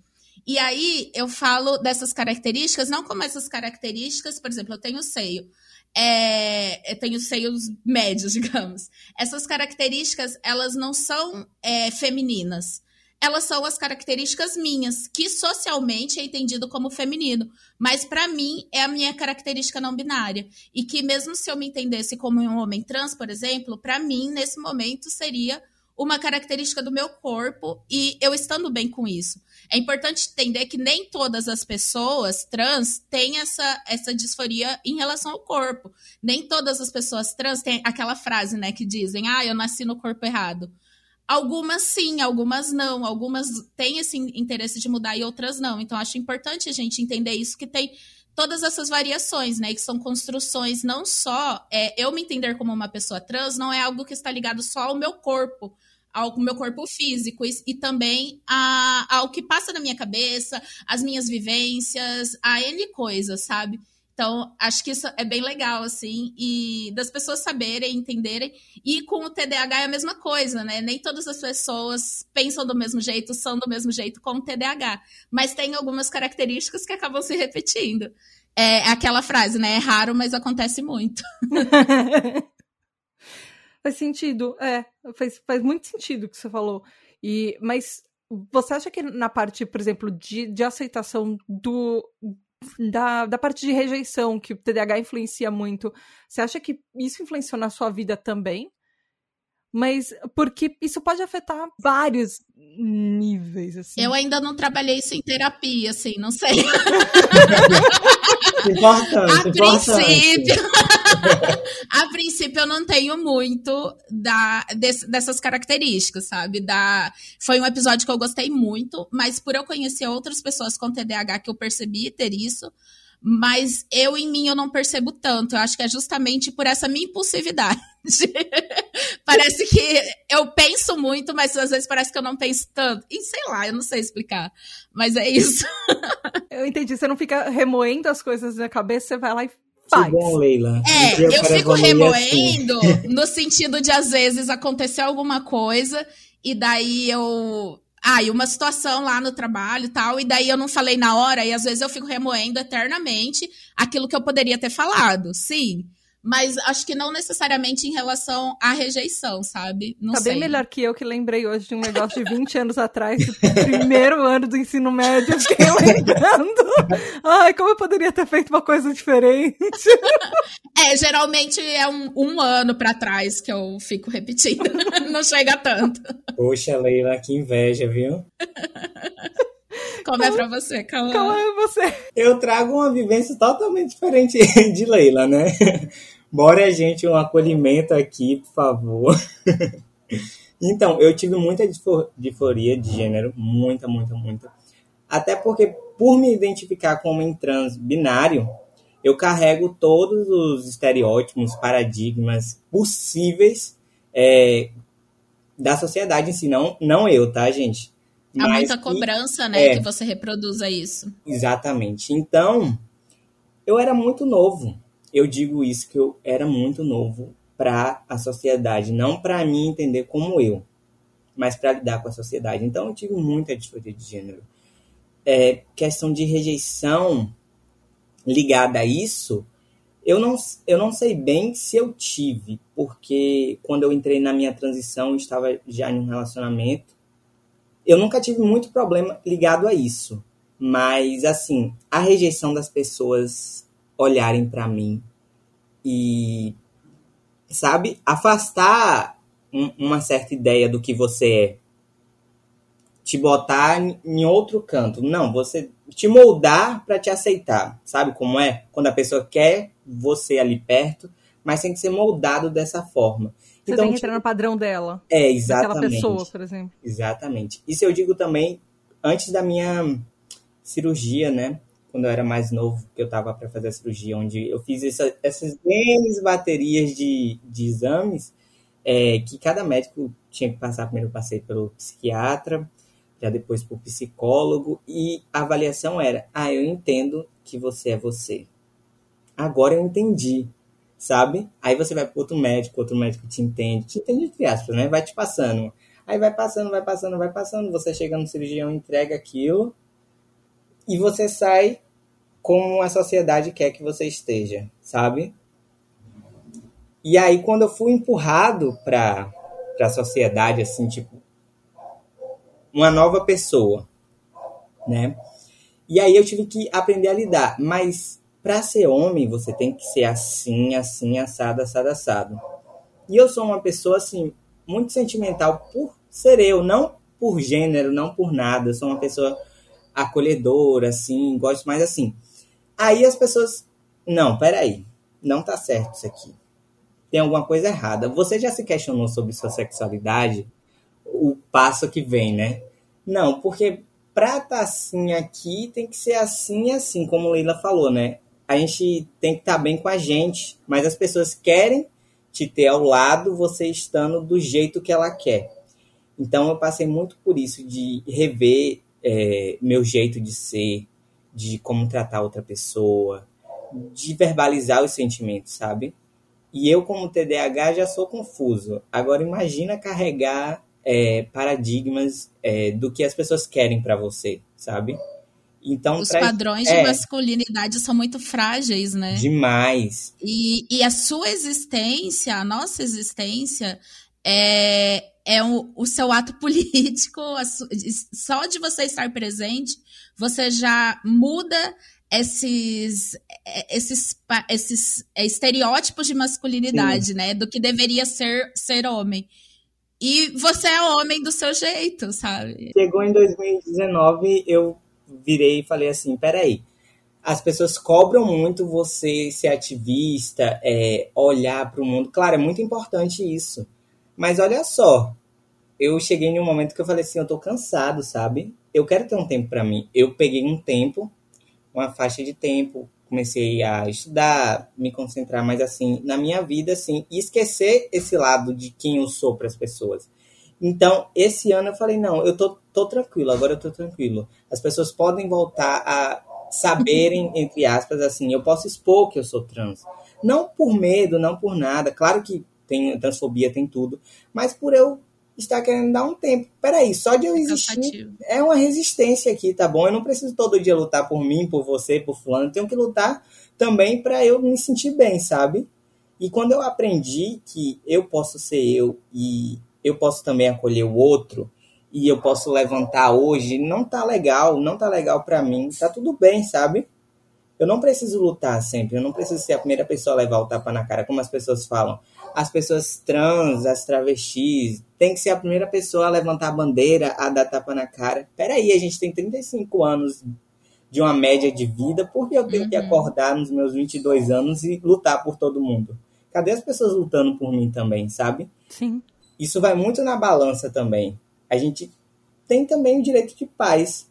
E aí eu falo dessas características, não como essas características, por exemplo, eu tenho seio. É, eu tenho seios médios, digamos. Essas características, elas não são é, femininas elas são as características minhas, que socialmente é entendido como feminino, mas para mim é a minha característica não binária. E que mesmo se eu me entendesse como um homem trans, por exemplo, para mim nesse momento seria uma característica do meu corpo e eu estando bem com isso. É importante entender que nem todas as pessoas trans têm essa, essa disforia em relação ao corpo. Nem todas as pessoas trans têm aquela frase, né, que dizem: "Ah, eu nasci no corpo errado". Algumas sim, algumas não. Algumas têm esse interesse de mudar e outras não. Então, acho importante a gente entender isso, que tem todas essas variações, né? Que são construções não só. É, eu me entender como uma pessoa trans não é algo que está ligado só ao meu corpo, ao meu corpo físico, e, e também a, ao que passa na minha cabeça, as minhas vivências, a N coisas, sabe? Então, acho que isso é bem legal, assim, e das pessoas saberem, entenderem. E com o TDAH é a mesma coisa, né? Nem todas as pessoas pensam do mesmo jeito, são do mesmo jeito com o TDAH. Mas tem algumas características que acabam se repetindo. É aquela frase, né? É raro, mas acontece muito. faz sentido, é. Faz, faz muito sentido o que você falou. E, mas você acha que na parte, por exemplo, de, de aceitação do, da, da parte de rejeição que o TDAH influencia muito, você acha que isso influenciou na sua vida também? Mas porque isso pode afetar vários níveis, assim. Eu ainda não trabalhei isso em terapia, assim, não sei. Importante, a princípio, a princípio eu não tenho muito da, dessas características, sabe? Da, foi um episódio que eu gostei muito, mas por eu conhecer outras pessoas com TDAH que eu percebi ter isso, mas eu em mim eu não percebo tanto. Eu acho que é justamente por essa minha impulsividade. parece que eu penso muito, mas às vezes parece que eu não penso tanto. E sei lá, eu não sei explicar. Mas é isso. eu entendi. Você não fica remoendo as coisas na cabeça, você vai lá e bom, Leila. É, eu, eu fico assim. remoendo assim. no sentido de às vezes acontecer alguma coisa e daí eu ah, e uma situação lá no trabalho e tal, e daí eu não falei na hora, e às vezes eu fico remoendo eternamente aquilo que eu poderia ter falado, sim. Mas acho que não necessariamente em relação à rejeição, sabe? Não tá sei. bem melhor que eu que lembrei hoje de um negócio de 20 anos atrás, do primeiro ano do ensino médio, eu fiquei lembrando. Ai, como eu poderia ter feito uma coisa diferente? É, geralmente é um, um ano para trás que eu fico repetindo. Não chega tanto. Poxa, Leila, que inveja, viu? Como é pra você, Cauã? Como é você? Eu trago uma vivência totalmente diferente de Leila, né? Bora, gente, um acolhimento aqui, por favor. Então, eu tive muita disforia de gênero, muita, muita, muita. Até porque, por me identificar como um trans binário, eu carrego todos os estereótipos, paradigmas possíveis é, da sociedade em si, não, não eu, tá, gente? Há muita cobrança, né, é, que você reproduza isso. Exatamente. Então, eu era muito novo. Eu digo isso que eu era muito novo para a sociedade, não para mim entender como eu, mas para lidar com a sociedade. Então, eu tive muita disforia de gênero. É, questão de rejeição ligada a isso, eu não, eu não sei bem se eu tive, porque quando eu entrei na minha transição, estava já em um relacionamento. Eu nunca tive muito problema ligado a isso. Mas, assim, a rejeição das pessoas olharem para mim e, sabe, afastar um, uma certa ideia do que você é te botar em outro canto. Não, você te moldar para te aceitar. Sabe como é? Quando a pessoa quer você ali perto, mas tem que ser moldado dessa forma. Você então, tem que entrar no padrão dela. É, exatamente. Daquela pessoa, por exemplo. Exatamente. Isso eu digo também antes da minha cirurgia, né? Quando eu era mais novo, que eu estava para fazer a cirurgia, onde eu fiz essa, essas grandes baterias de, de exames, é, que cada médico tinha que passar. Primeiro eu passei pelo psiquiatra, já depois para o psicólogo, e a avaliação era: ah, eu entendo que você é você. Agora eu entendi, sabe? Aí você vai para outro médico, outro médico te entende, te entende entre aspas, né? Vai te passando. Aí vai passando, vai passando, vai passando, você chega no cirurgião, entrega aquilo, e você sai como a sociedade quer que você esteja, sabe? E aí, quando eu fui empurrado para a sociedade, assim, tipo, uma nova pessoa, né? E aí eu tive que aprender a lidar. Mas para ser homem, você tem que ser assim, assim, assado, assado, assado. E eu sou uma pessoa, assim, muito sentimental por ser eu, não por gênero, não por nada. Eu sou uma pessoa acolhedora, assim, gosto mais assim. Aí as pessoas, não, peraí, não tá certo isso aqui. Tem alguma coisa errada. Você já se questionou sobre sua sexualidade? O passo que vem, né? Não, porque pra tá assim aqui tem que ser assim e assim, como Leila falou, né? A gente tem que estar tá bem com a gente, mas as pessoas querem te ter ao lado, você estando do jeito que ela quer. Então eu passei muito por isso, de rever é, meu jeito de ser, de como tratar outra pessoa, de verbalizar os sentimentos, sabe? E eu, como TDAH, já sou confuso. Agora imagina carregar é, paradigmas é, do que as pessoas querem para você, sabe? Então, Os padrões de é, masculinidade são muito frágeis, né? Demais. E, e a sua existência, a nossa existência, é, é o, o seu ato político. Só de você estar presente, você já muda esses, esses, esses estereótipos de masculinidade, Sim. né? Do que deveria ser, ser homem. E você é homem do seu jeito, sabe? Chegou em 2019, eu virei e falei assim: peraí. As pessoas cobram muito você ser ativista, é, olhar para o mundo. Claro, é muito importante isso. Mas olha só, eu cheguei em um momento que eu falei assim: eu tô cansado, sabe? Eu quero ter um tempo para mim. Eu peguei um tempo, uma faixa de tempo, comecei a estudar, me concentrar mais assim na minha vida, assim, e esquecer esse lado de quem eu sou para as pessoas. Então, esse ano eu falei, não, eu tô, tô tranquilo, agora eu tô tranquilo. As pessoas podem voltar a saberem, entre aspas, assim, eu posso expor que eu sou trans. Não por medo, não por nada. Claro que tem transfobia, tem tudo. Mas por eu está querendo dar um tempo. Peraí, só de eu existir é uma resistência aqui, tá bom? Eu não preciso todo dia lutar por mim, por você, por fulano. Eu tenho que lutar também para eu me sentir bem, sabe? E quando eu aprendi que eu posso ser eu e eu posso também acolher o outro e eu posso levantar hoje, não tá legal, não tá legal para mim, tá tudo bem, sabe? Eu não preciso lutar sempre, eu não preciso ser a primeira pessoa a levar o tapa na cara, como as pessoas falam as pessoas trans, as travestis, tem que ser a primeira pessoa a levantar a bandeira, a dar tapa na cara. Peraí, a gente tem 35 anos de uma média de vida, por que eu tenho uhum. que acordar nos meus 22 anos e lutar por todo mundo? Cadê as pessoas lutando por mim também, sabe? Sim. Isso vai muito na balança também. A gente tem também o direito de paz.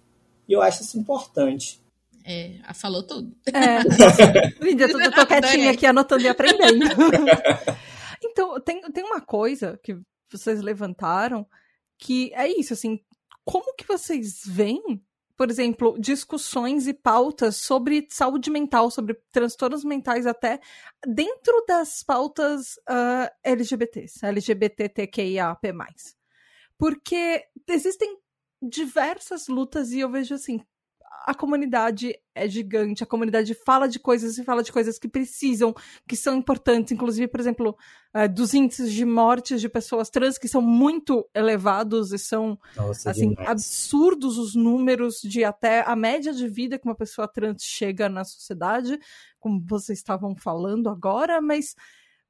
E eu acho isso importante. É, falou tudo. É. Lídia, eu tô quietinha aqui anotando e aprendendo. então, tem, tem uma coisa que vocês levantaram que é isso, assim, como que vocês veem, por exemplo, discussões e pautas sobre saúde mental, sobre transtornos mentais até dentro das pautas uh, LGBTs, LGBTQIAP+. Porque existem diversas lutas e eu vejo assim, a comunidade é gigante, a comunidade fala de coisas e fala de coisas que precisam, que são importantes, inclusive, por exemplo, uh, dos índices de mortes de pessoas trans que são muito elevados e são Nossa, assim absurdos os números de até a média de vida que uma pessoa trans chega na sociedade, como vocês estavam falando agora, mas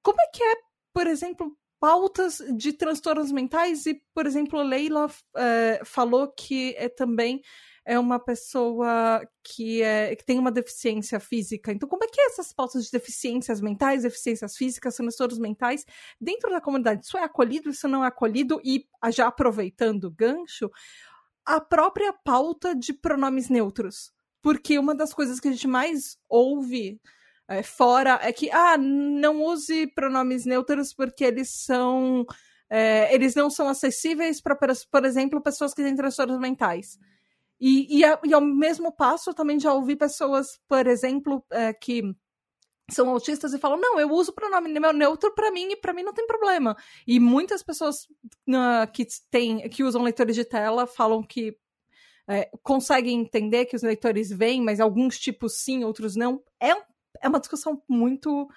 como é que é, por exemplo, pautas de transtornos mentais? E, por exemplo, Leila uh, falou que é também é uma pessoa que, é, que tem uma deficiência física. Então, como é que é essas pautas de deficiências mentais, deficiências físicas, transtornos mentais, dentro da comunidade? Isso é acolhido, isso não é acolhido? E, já aproveitando o gancho, a própria pauta de pronomes neutros. Porque uma das coisas que a gente mais ouve é, fora é que, ah, não use pronomes neutros porque eles são. É, eles não são acessíveis para, por exemplo, pessoas que têm transtornos mentais. E, e, e, ao mesmo passo, eu também já ouvi pessoas, por exemplo, é, que são autistas e falam: não, eu uso o pronome neutro para mim e para mim não tem problema. E muitas pessoas uh, que, tem, que usam leitores de tela falam que é, conseguem entender que os leitores vêm, mas alguns tipos sim, outros não. É, é uma discussão muito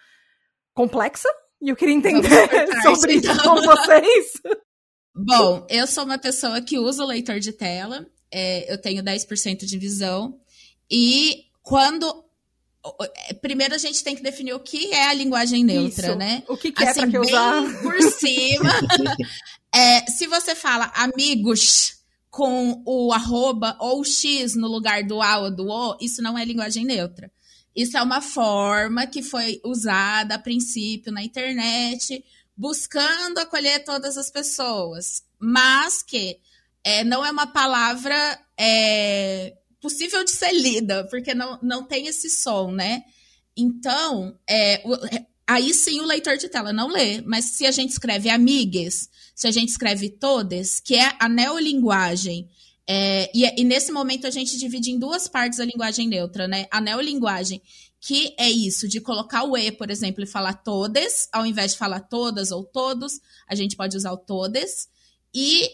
complexa e eu queria entender sobre isso então. com vocês. Bom, eu sou uma pessoa que usa o leitor de tela é, eu tenho 10% de visão. E quando. É, primeiro a gente tem que definir o que é a linguagem neutra, Isso. né? O que, que assim, é para que usar? Por cima. é, se você fala amigos com o arroba ou o X no lugar do A ou do O, isso não é linguagem neutra. Isso é uma forma que foi usada a princípio na internet, buscando acolher todas as pessoas, mas que é, não é uma palavra é, possível de ser lida, porque não, não tem esse som, né? Então, é, o, aí sim o leitor de tela não lê, mas se a gente escreve amigues, se a gente escreve todes, que é a neolinguagem, é, e, e, nesse momento a gente divide em duas partes a linguagem neutra, né? A neolinguagem, que é isso, de colocar o E, por exemplo, e falar todes, ao invés de falar todas ou todos, a gente pode usar o todes. E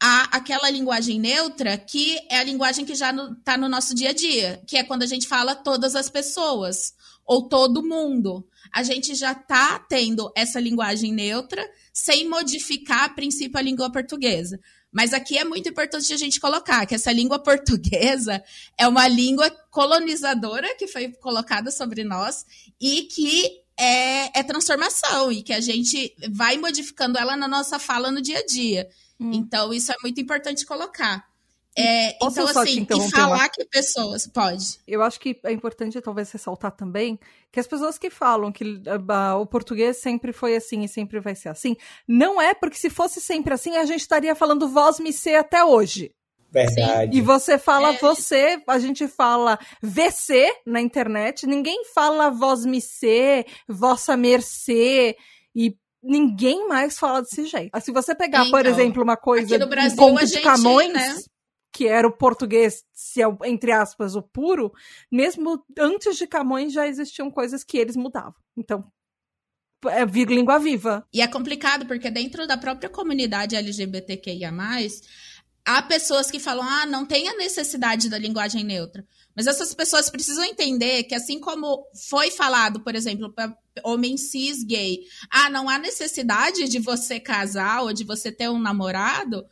a aquela linguagem neutra que é a linguagem que já está no, no nosso dia a dia, que é quando a gente fala todas as pessoas ou todo mundo. A gente já está tendo essa linguagem neutra sem modificar a princípio a língua portuguesa. Mas aqui é muito importante a gente colocar que essa língua portuguesa é uma língua colonizadora que foi colocada sobre nós e que é, é transformação e que a gente vai modificando ela na nossa fala no dia a dia. Hum. Então, isso é muito importante colocar. É, então, assim, e falar que pessoas. Pode. Eu acho que é importante, talvez, ressaltar também que as pessoas que falam que uh, o português sempre foi assim e sempre vai ser assim, não é porque se fosse sempre assim, a gente estaria falando voz me ser até hoje. Verdade. E você fala é. você, a gente fala VC na internet, ninguém fala voz me ser, vossa mercê, e ninguém mais fala desse jeito. Se você pegar, então, por exemplo, uma coisa no Brasil, um de gente, Camões, né? que era o português, se é, entre aspas, o puro, mesmo antes de Camões já existiam coisas que eles mudavam. Então, é língua viva. E é complicado porque dentro da própria comunidade LGBTQIA+, há pessoas que falam, ah, não tem a necessidade da linguagem neutra. Mas essas pessoas precisam entender que, assim como foi falado, por exemplo, homem cis gay, ah, não há necessidade de você casar ou de você ter um namorado,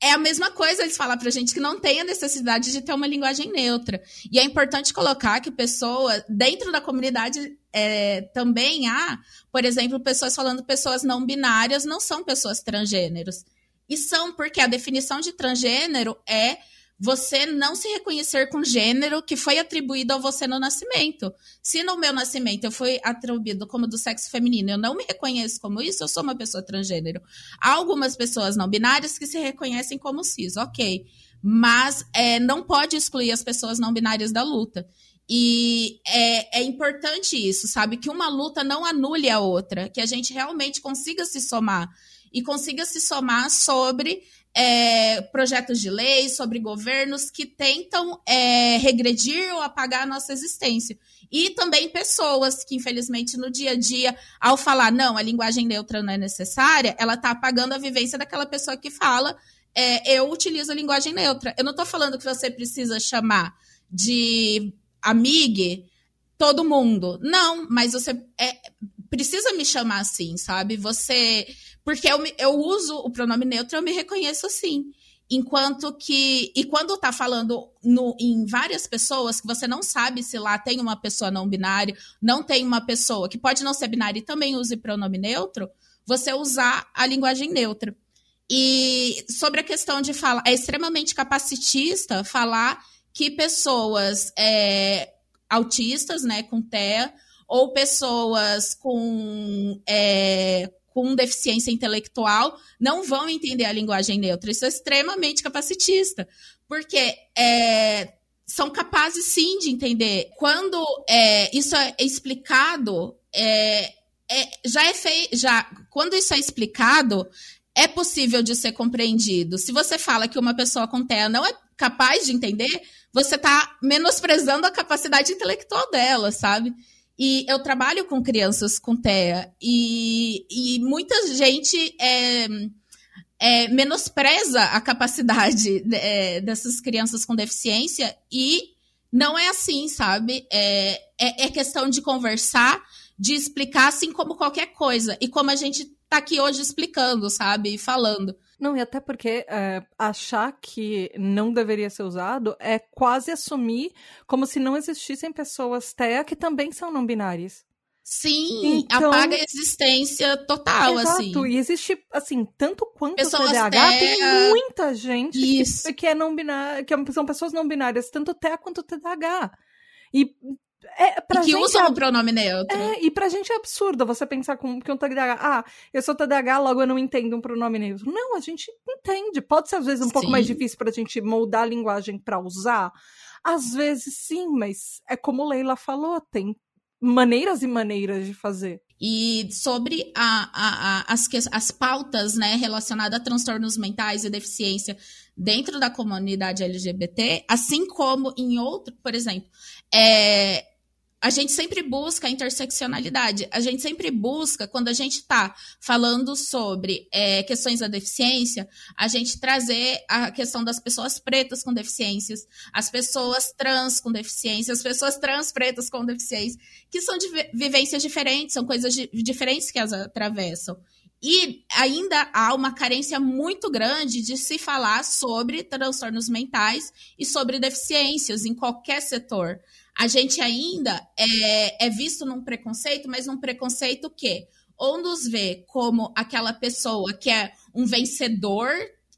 é a mesma coisa eles falar pra gente que não tem a necessidade de ter uma linguagem neutra. E é importante colocar que pessoas, dentro da comunidade, é, também há, por exemplo, pessoas falando pessoas não binárias não são pessoas transgêneros. E são porque a definição de transgênero é você não se reconhecer com gênero que foi atribuído a você no nascimento. Se no meu nascimento eu fui atribuído como do sexo feminino, eu não me reconheço como isso, eu sou uma pessoa transgênero. Há algumas pessoas não binárias que se reconhecem como cis, ok. mas é, não pode excluir as pessoas não binárias da luta. E é, é, importante isso, sabe? Que uma luta não anule a outra, que a gente realmente consiga se somar e consiga se somar sobre é, projetos de lei, sobre governos que tentam é, regredir ou apagar a nossa existência. E também pessoas que, infelizmente, no dia a dia, ao falar, não, a linguagem neutra não é necessária, ela está apagando a vivência daquela pessoa que fala, é, eu utilizo a linguagem neutra. Eu não estou falando que você precisa chamar de amigue todo mundo. Não, mas você é, precisa me chamar assim, sabe? Você. Porque eu, eu uso o pronome neutro, eu me reconheço assim. Enquanto que. E quando tá falando no, em várias pessoas, que você não sabe se lá tem uma pessoa não binária, não tem uma pessoa que pode não ser binária e também use pronome neutro, você usar a linguagem neutra. E sobre a questão de falar, é extremamente capacitista falar que pessoas é, autistas, né, com TEA, ou pessoas com, é, com deficiência intelectual não vão entender a linguagem neutra. Isso é extremamente capacitista, porque é, são capazes sim de entender. Quando é, isso é explicado, é, é, já é feito. Já, quando isso é explicado, é possível de ser compreendido. Se você fala que uma pessoa com TEA não é capaz de entender, você está menosprezando a capacidade intelectual dela, sabe? E eu trabalho com crianças com TEA e, e muita gente é, é, menospreza a capacidade é, dessas crianças com deficiência e não é assim, sabe? É, é, é questão de conversar, de explicar assim como qualquer coisa. E como a gente tá aqui hoje explicando, sabe? E falando. Não, e até porque é, achar que não deveria ser usado é quase assumir como se não existissem pessoas TEA que também são não binárias. Sim, então, apaga a existência total, exato. assim. E existe, assim, tanto quanto pessoas TDAH, TEA, tem muita gente Isso. que, é não binária, que são pessoas não binárias, tanto TEA quanto TDAH. E é, pra e que gente usam é, o pronome neutro. É, e pra gente é absurdo você pensar com, que um TDAH, ah, eu sou TDAH, logo eu não entendo um pronome neutro. Não, a gente entende. Pode ser às vezes um sim. pouco mais difícil pra gente moldar a linguagem pra usar. Às vezes sim, mas é como Leila falou, tem maneiras e maneiras de fazer. E sobre a, a, a, as, as pautas né, relacionadas a transtornos mentais e deficiência dentro da comunidade LGBT, assim como em outro, por exemplo, é, a gente sempre busca a interseccionalidade. A gente sempre busca, quando a gente está falando sobre é, questões da deficiência, a gente trazer a questão das pessoas pretas com deficiências, as pessoas trans com deficiência, as pessoas trans pretas com deficiência, que são de vivências diferentes, são coisas diferentes que as atravessam. E ainda há uma carência muito grande de se falar sobre transtornos mentais e sobre deficiências em qualquer setor a gente ainda é, é visto num preconceito, mas num preconceito que ou nos vê como aquela pessoa que é um vencedor,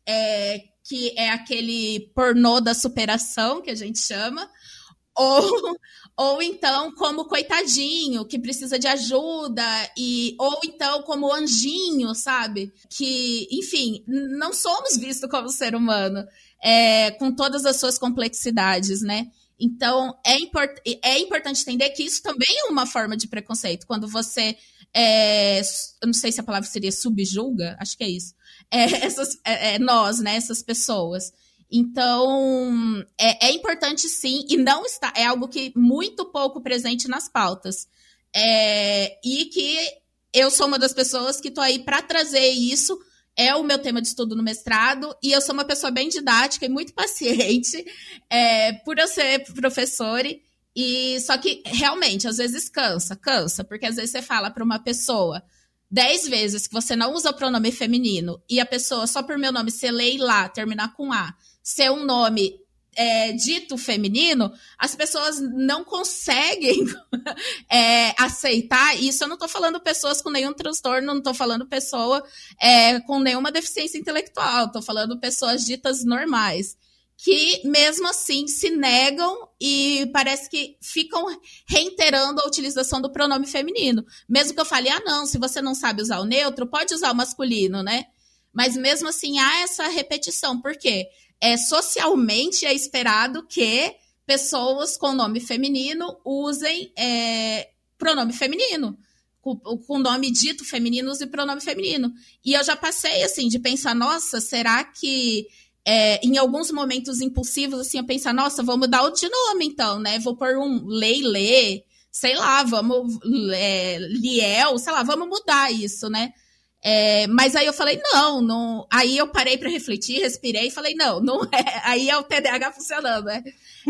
é, que é aquele pornô da superação, que a gente chama, ou, ou então como coitadinho, que precisa de ajuda, e ou então como anjinho, sabe? Que, enfim, não somos vistos como ser humano, é, com todas as suas complexidades, né? Então, é, import é importante entender que isso também é uma forma de preconceito. Quando você, é, eu não sei se a palavra seria subjuga, acho que é isso. É, essas, é, é, nós, né, essas pessoas. Então, é, é, importante sim, e não está, é algo que muito pouco presente nas pautas. É, e que eu sou uma das pessoas que estou aí para trazer isso é o meu tema de estudo no mestrado, e eu sou uma pessoa bem didática e muito paciente, é, por eu ser professora. E só que realmente, às vezes cansa, cansa, porque às vezes você fala para uma pessoa dez vezes que você não usa o pronome feminino e a pessoa, só por meu nome, ser lá, terminar com A, ser um nome é, dito feminino, as pessoas não conseguem é, aceitar isso. Eu não estou falando pessoas com nenhum transtorno, não estou falando pessoa é, com nenhuma deficiência intelectual, estou falando pessoas ditas normais. Que mesmo assim se negam e parece que ficam reiterando a utilização do pronome feminino. Mesmo que eu fale, ah, não, se você não sabe usar o neutro, pode usar o masculino, né? Mas mesmo assim há essa repetição. Por quê? É, socialmente é esperado que pessoas com nome feminino usem é, pronome feminino. Com, com nome dito feminino, use pronome feminino. E eu já passei, assim, de pensar, nossa, será que é, em alguns momentos impulsivos, assim, eu pensar, nossa, vou mudar o de nome, então, né? Vou pôr um Leile, sei lá, vamos, é, Liel, sei lá, vamos mudar isso, né? É, mas aí eu falei, não, não. Aí eu parei para refletir, respirei e falei, não, não é. Aí é o TDAH funcionando, né?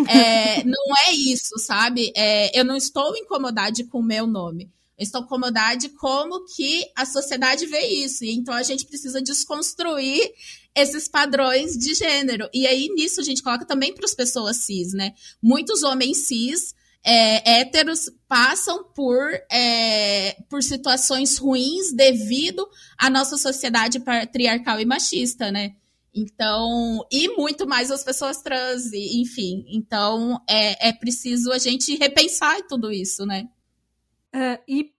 É, não é isso, sabe? É, eu não estou incomodada com o meu nome. Eu estou incomodada como que a sociedade vê isso. E então a gente precisa desconstruir esses padrões de gênero. E aí nisso a gente coloca também para as pessoas cis, né? Muitos homens cis é, héteros passam por, é, por situações ruins devido à nossa sociedade patriarcal e machista, né? Então, e muito mais as pessoas trans, enfim. Então, é, é preciso a gente repensar tudo isso, né? É, e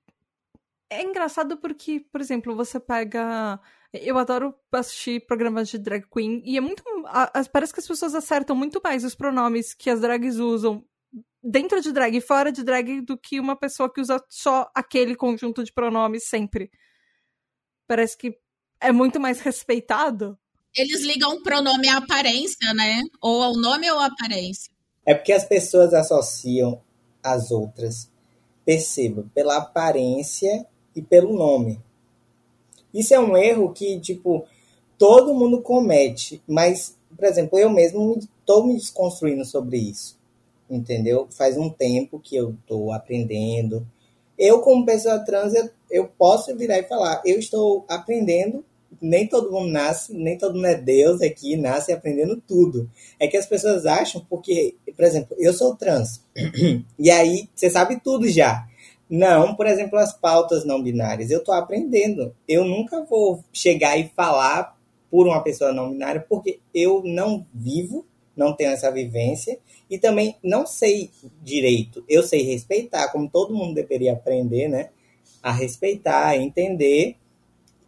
é engraçado porque, por exemplo, você pega. Eu adoro assistir programas de drag queen e é muito. Parece que as pessoas acertam muito mais os pronomes que as drags usam dentro de drag e fora de drag do que uma pessoa que usa só aquele conjunto de pronomes sempre. Parece que é muito mais respeitado. Eles ligam o pronome à aparência, né? Ou ao nome ou à aparência. É porque as pessoas associam as outras, perceba, pela aparência e pelo nome. Isso é um erro que, tipo, todo mundo comete, mas, por exemplo, eu mesmo estou me desconstruindo sobre isso entendeu? Faz um tempo que eu estou aprendendo. Eu, como pessoa trans, eu, eu posso virar e falar, eu estou aprendendo nem todo mundo nasce, nem todo mundo é Deus aqui, nasce aprendendo tudo. É que as pessoas acham, porque, por exemplo, eu sou trans, e aí você sabe tudo já. Não, por exemplo, as pautas não binárias, eu estou aprendendo. Eu nunca vou chegar e falar por uma pessoa não binária, porque eu não vivo, não tenho essa vivência, e também não sei direito. Eu sei respeitar, como todo mundo deveria aprender, né? A respeitar, a entender.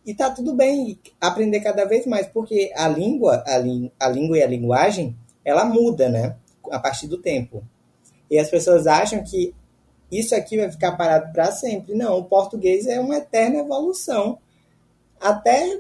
E tá tudo bem aprender cada vez mais, porque a língua, a, a língua e a linguagem, ela muda, né? A partir do tempo. E as pessoas acham que isso aqui vai ficar parado para sempre. Não, o português é uma eterna evolução. Até,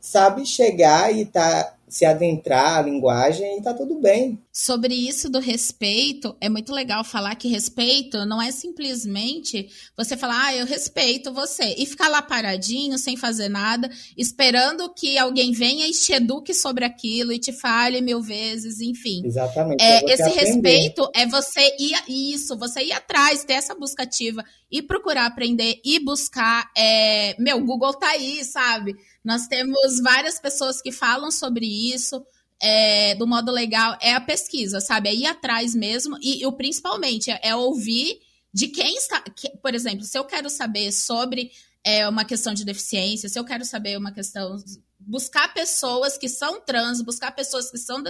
sabe, chegar e tá se adentrar a linguagem e tá tudo bem. Sobre isso do respeito, é muito legal falar que respeito não é simplesmente você falar, ah, eu respeito você, e ficar lá paradinho, sem fazer nada, esperando que alguém venha e te eduque sobre aquilo e te fale mil vezes, enfim. Exatamente. É, é esse aprender. respeito é você ir, isso, você ir atrás, ter essa busca ativa e procurar aprender e buscar. É, meu, Google tá aí, sabe? Nós temos várias pessoas que falam sobre isso. É, do modo legal é a pesquisa, sabe? É ir atrás mesmo e, e principalmente é, é ouvir de quem está. Que, por exemplo, se eu quero saber sobre é, uma questão de deficiência, se eu quero saber uma questão. Buscar pessoas que são trans, buscar pessoas que são.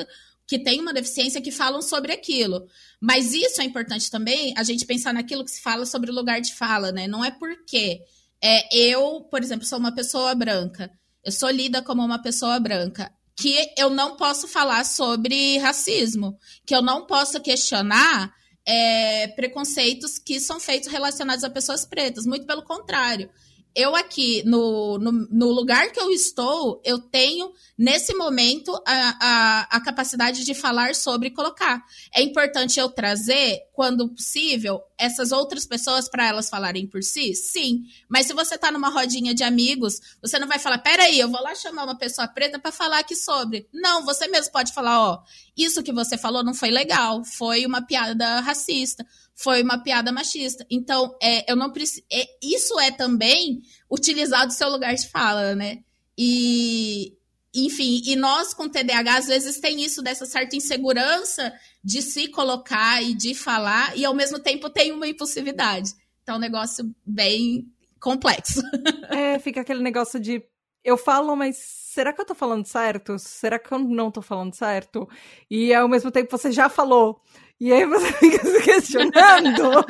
que têm uma deficiência que falam sobre aquilo. Mas isso é importante também, a gente pensar naquilo que se fala sobre o lugar de fala, né? Não é porque é, eu, por exemplo, sou uma pessoa branca, eu sou lida como uma pessoa branca, que eu não posso falar sobre racismo, que eu não posso questionar é, preconceitos que são feitos relacionados a pessoas pretas. Muito pelo contrário eu aqui, no, no, no, lugar que eu estou, eu tenho, nesse momento, a, a, a capacidade de falar sobre e colocar. É importante eu trazer, quando possível, essas outras pessoas para elas falarem por si? Sim. Mas se você está numa rodinha de amigos, você não vai falar, peraí, eu vou lá chamar uma pessoa preta para falar aqui sobre. Não, você mesmo pode falar, ó, isso que você falou não foi legal, foi uma piada racista foi uma piada machista. Então, é, eu não preciso. É, isso é também utilizar do seu lugar de fala, né? E, enfim, e nós com TDAH às vezes tem isso dessa certa insegurança de se colocar e de falar, e ao mesmo tempo tem uma impulsividade. Então, é um negócio bem complexo. É, fica aquele negócio de eu falo, mas será que eu tô falando certo? Será que eu não tô falando certo? E ao mesmo tempo você já falou. E aí você fica se questionando.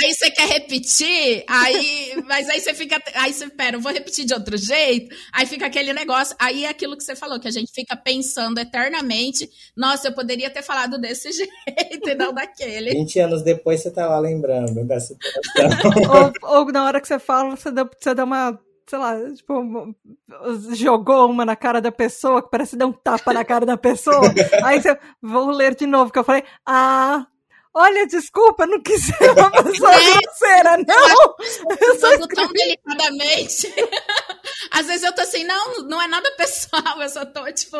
aí você quer repetir, aí, mas aí você fica, aí você, pera, eu vou repetir de outro jeito, aí fica aquele negócio, aí é aquilo que você falou, que a gente fica pensando eternamente, nossa, eu poderia ter falado desse jeito e não daquele. 20 anos depois você tá lá lembrando dessa situação. ou, ou na hora que você fala, você dá, você dá uma sei lá, tipo, jogou uma na cara da pessoa, que parece dar um tapa na cara da pessoa. Aí você, vou ler de novo, que eu falei, ah, Olha, desculpa, não quis ser uma pessoa é, grosseira, não! Eu só escrevi... tão delicadamente. Às vezes eu tô assim, não, não é nada pessoal, eu só tô, tipo...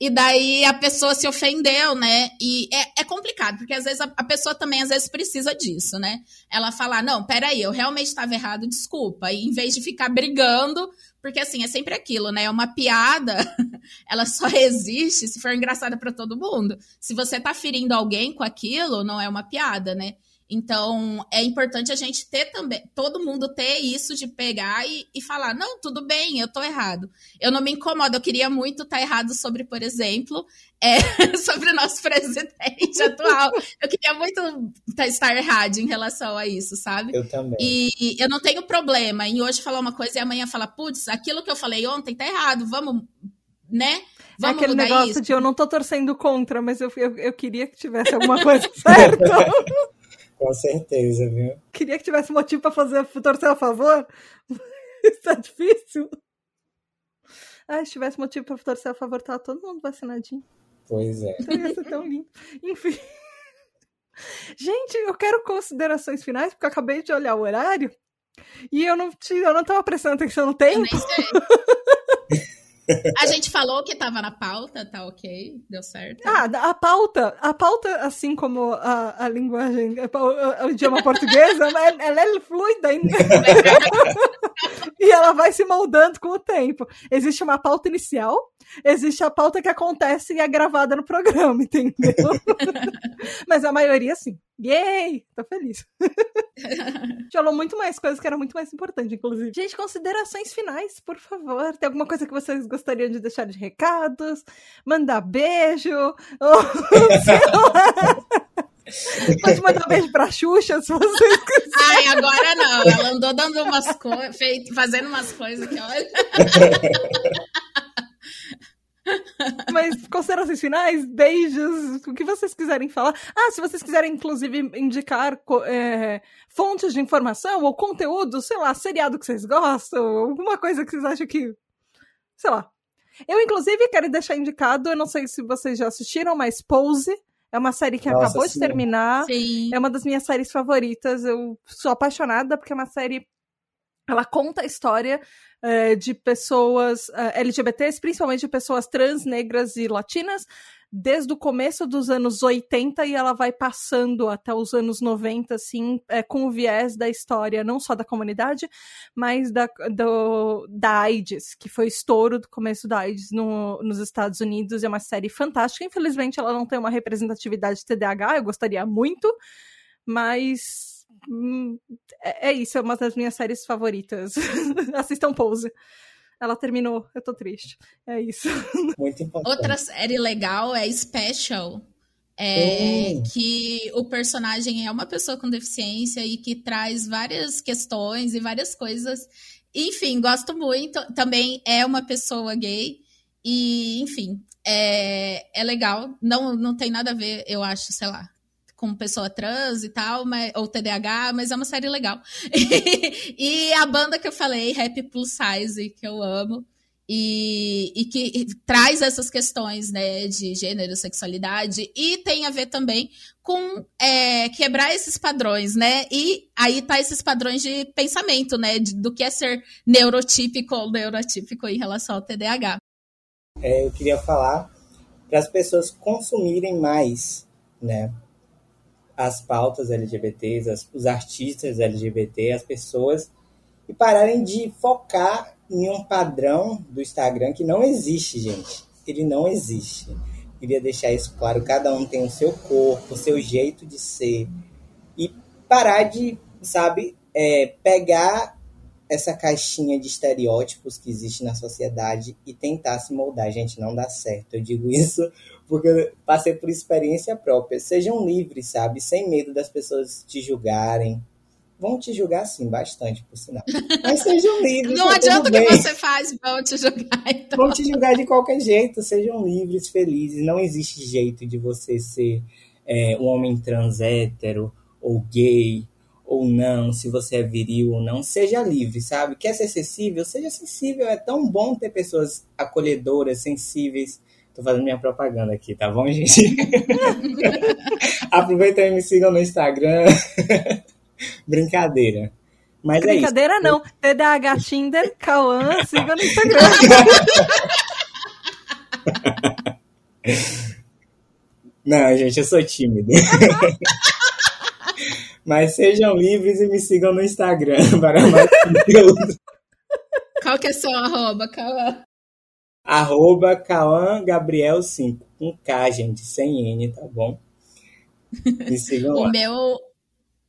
E daí a pessoa se ofendeu, né? E é, é complicado, porque às vezes a, a, pessoa também, às vezes, precisa disso, né? Ela falar, não, peraí, eu realmente estava errado, desculpa. E em vez de ficar brigando porque, assim, é sempre aquilo, né? É uma piada, ela só existe se for engraçada para todo mundo. Se você tá ferindo alguém com aquilo, não é uma piada, né? Então, é importante a gente ter também, todo mundo ter isso de pegar e, e falar: não, tudo bem, eu tô errado. Eu não me incomodo, eu queria muito estar tá errado sobre, por exemplo, é, sobre o nosso presidente atual. Eu queria muito tá, estar errado em relação a isso, sabe? Eu também. E, e eu não tenho problema em hoje falar uma coisa e amanhã falar: putz, aquilo que eu falei ontem tá errado, vamos, né? Vamos é aquele negócio isso. de eu não tô torcendo contra, mas eu, eu, eu queria que tivesse alguma coisa certa. Com certeza, viu? Queria que tivesse motivo para fazer torcer a favor. Isso é difícil. Ah, se tivesse motivo para torcer a favor, tava todo mundo vacinadinho. Pois é. Então ia ser tão lindo. Enfim. Gente, eu quero considerações finais, porque eu acabei de olhar o horário e eu não, eu não tava prestando atenção no tempo. Eu nem sei. A gente falou que tava na pauta, tá ok, deu certo. Ah, a pauta, a pauta, assim como a, a linguagem, o, o idioma portuguesa, ela é fluida e ela vai se moldando com o tempo. Existe uma pauta inicial, existe a pauta que acontece e é gravada no programa, entendeu? Mas a maioria, sim. Yay! Tô feliz. Falou muito mais coisas que eram muito mais importantes, inclusive. Gente, considerações finais, por favor. Tem alguma coisa que vocês gostariam de deixar de recados? Mandar beijo? Ou. Pode mandar um beijo pra Xuxa, se vocês quiserem. Ai, agora não. Ela andou dando umas coisas, fazendo umas coisas que, olha. Mas considerações finais, beijos, o que vocês quiserem falar. Ah, se vocês quiserem, inclusive, indicar é, fontes de informação ou conteúdo, sei lá, seriado que vocês gostam, alguma coisa que vocês acham que. Sei lá. Eu, inclusive, quero deixar indicado, eu não sei se vocês já assistiram, mas Pose. É uma série que Nossa, acabou sim. de terminar. Sim. É uma das minhas séries favoritas. Eu sou apaixonada porque é uma série. Ela conta a história uh, de pessoas eh, LGBTs, principalmente pessoas trans, negras e latinas, desde o começo dos anos 80 e ela vai passando até os anos 90, assim, é, com o viés da história, não só da comunidade, mas da, do, da AIDS, que foi estouro do começo da AIDS no, nos Estados Unidos. É uma série fantástica. Infelizmente, ela não tem uma representatividade TDAH, eu gostaria muito, mas é, é, isso, é uma das minhas séries favoritas. Assistam Pose. Ela terminou, eu tô triste. É isso. Muito importante. Outra série legal é Special. É, que o personagem é uma pessoa com deficiência e que traz várias questões e várias coisas. Enfim, gosto muito. Também é uma pessoa gay. E, enfim, é, é legal. Não, não tem nada a ver, eu acho, sei lá, com pessoa trans e tal, mas, ou TDAH, mas é uma série legal. e a banda que eu falei, Happy Plus Size, que eu amo, e, e que traz essas questões né, de gênero, sexualidade, e tem a ver também com é, quebrar esses padrões, né? E aí tá esses padrões de pensamento, né? De, do que é ser neurotípico ou neurotípico em relação ao TDAH. É, eu queria falar para as pessoas consumirem mais, né? As pautas LGBTs, as, os artistas LGBT, as pessoas, e pararem de focar em um padrão do Instagram que não existe, gente. Ele não existe. Queria deixar isso claro. Cada um tem o seu corpo, o seu jeito de ser. E parar de, sabe, é, pegar essa caixinha de estereótipos que existe na sociedade e tentar se moldar. Gente, não dá certo. Eu digo isso porque eu passei por experiência própria. Sejam livres, sabe? Sem medo das pessoas te julgarem. Vão te julgar sim, bastante, por sinal. Mas sejam livres. Não tá adianta o que você faz, vão te julgar. Então. Vão te julgar de qualquer jeito. Sejam livres, felizes. Não existe jeito de você ser é, um homem trans hétero ou gay ou não, se você é viril ou não, seja livre, sabe? Quer ser sensível? Seja sensível. É tão bom ter pessoas acolhedoras, sensíveis. Tô fazendo minha propaganda aqui, tá bom, gente? Aproveita e me sigam no Instagram. Brincadeira. Mas Brincadeira é isso. não. TDAH Tinder, Cauã, siga no Instagram. Não, gente, eu sou tímido. Mas sejam livres e me sigam no Instagram para mais conteúdo. Qual que é seu arroba, Cauã? Arroba Cauã Gabriel 5. Com K, gente, sem N, tá bom? Me sigam O lá. meu,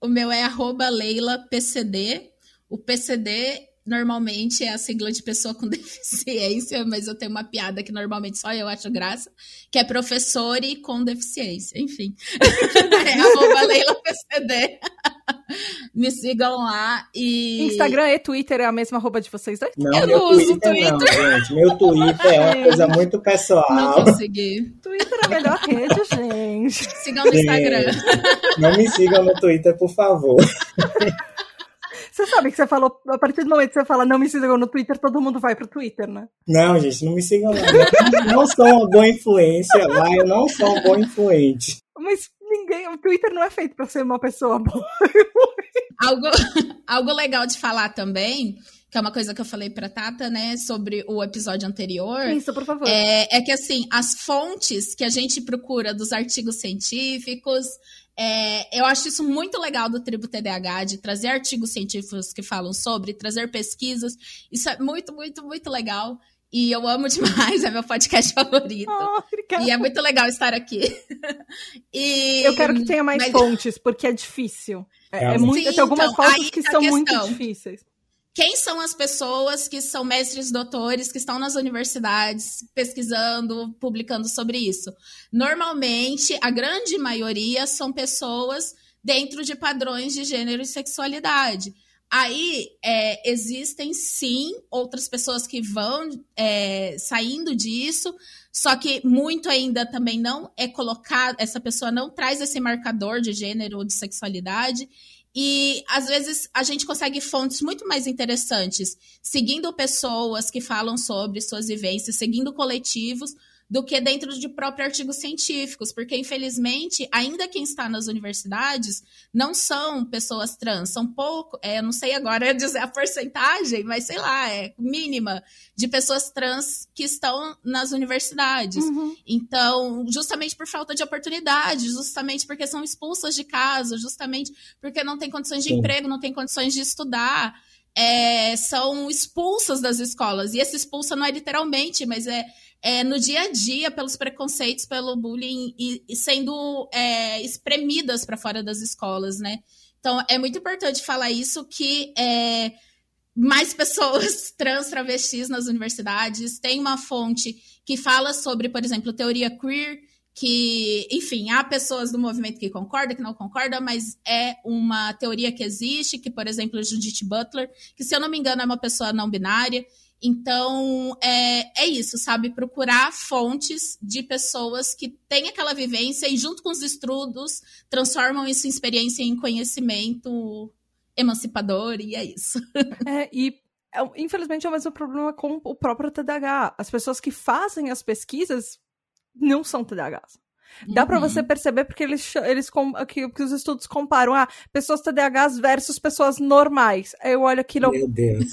o meu é arroba Leila PCD. O PCD normalmente é a sigla de pessoa com deficiência, mas eu tenho uma piada que normalmente só eu acho graça, que é professor e com deficiência. Enfim. é arroba Leila PCD. Me sigam lá e. Instagram e Twitter é a mesma arroba de vocês dois? Não, Eu meu não uso Twitter, não, gente. Meu Twitter é uma coisa muito Não pessoal. consegui. Twitter é a melhor rede, gente. Sigam no Instagram. Não me sigam no Twitter, por favor. Você sabe que você falou, a partir do momento que você fala não me sigam no Twitter, todo mundo vai pro Twitter, né? Não, gente, não me sigam lá. Eu não sou uma boa influência lá, eu não sou uma boa influente. Mas ninguém, o Twitter não é feito pra ser uma pessoa boa. Algo, algo legal de falar também, que é uma coisa que eu falei pra Tata, né, sobre o episódio anterior. Isso, por favor. É, é que assim, as fontes que a gente procura dos artigos científicos, é, eu acho isso muito legal do Tribo TDAH, de trazer artigos científicos que falam sobre, trazer pesquisas. Isso é muito, muito, muito legal. E eu amo demais, é meu podcast favorito. Oh, obrigada. E é muito legal estar aqui. E- Eu quero que tenha mais mas- fontes, porque é difícil. É, é Realmente. muito, Sim, tem algumas então, fontes que tá são muito questão. difíceis. Quem são as pessoas que são mestres doutores, que estão nas universidades pesquisando, publicando sobre isso? Normalmente, a grande maioria são pessoas dentro de padrões de gênero e sexualidade. Aí é, existem sim outras pessoas que vão é, saindo disso, só que muito ainda também não é colocado, essa pessoa não traz esse marcador de gênero ou de sexualidade. E às vezes a gente consegue fontes muito mais interessantes seguindo pessoas que falam sobre suas vivências, seguindo coletivos, do que dentro de próprios artigos científicos, porque infelizmente, ainda quem está nas universidades não são pessoas trans, são pouco, é, eu não sei agora dizer a porcentagem, mas sei lá, é mínima de pessoas trans que estão nas universidades. Uhum. Então, justamente por falta de oportunidade, justamente porque são expulsas de casa, justamente porque não tem condições de Sim. emprego, não tem condições de estudar, é, são expulsas das escolas. E esse expulsa não é literalmente, mas é, é no dia a dia, pelos preconceitos, pelo bullying, e, e sendo é, espremidas para fora das escolas, né? Então, é muito importante falar isso, que é, mais pessoas trans, travestis nas universidades, tem uma fonte que fala sobre, por exemplo, teoria queer, que, enfim, há pessoas do movimento que concordam, que não concordam, mas é uma teoria que existe, que, por exemplo, Judith Butler, que, se eu não me engano, é uma pessoa não binária. Então, é, é isso, sabe? Procurar fontes de pessoas que têm aquela vivência e, junto com os estudos, transformam isso em experiência e em conhecimento emancipador, e é isso. É, e é, infelizmente é o mesmo problema com o próprio TDAH. As pessoas que fazem as pesquisas não são TDAHs. Dá pra Uhum. você perceber porque eles, eles que, que os estudos comparam ah, pessoas TDAHs versus pessoas normais. Aí eu olho aquilo, Meu Deus.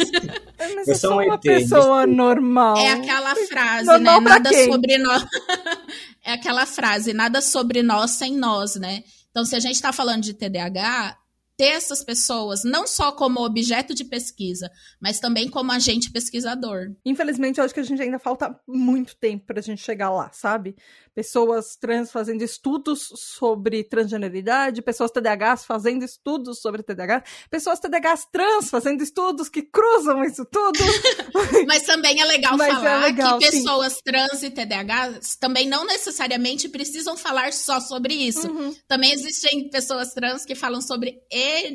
"Ah, mas eu eu sou um uma ET, pessoa desculpa." normal. É aquela frase, Normal né? pra Nada quem? sobre nós. é aquela frase, nada sobre nós sem nós, né? Então, se a gente tá falando de TDAH, ter essas pessoas não só como objeto de pesquisa, mas também como agente pesquisador. Infelizmente, eu acho que a gente ainda falta muito tempo pra gente chegar lá, sabe? Pessoas trans fazendo estudos sobre transgeneridade, pessoas TDAHs fazendo estudos sobre TDAH, pessoas TDAHs trans fazendo estudos que cruzam isso tudo. mas também é legal mas é falar é legal, que pessoas sim. trans e TDAHs também não necessariamente precisam falar só sobre isso. Uhum. Também existem pessoas trans que falam sobre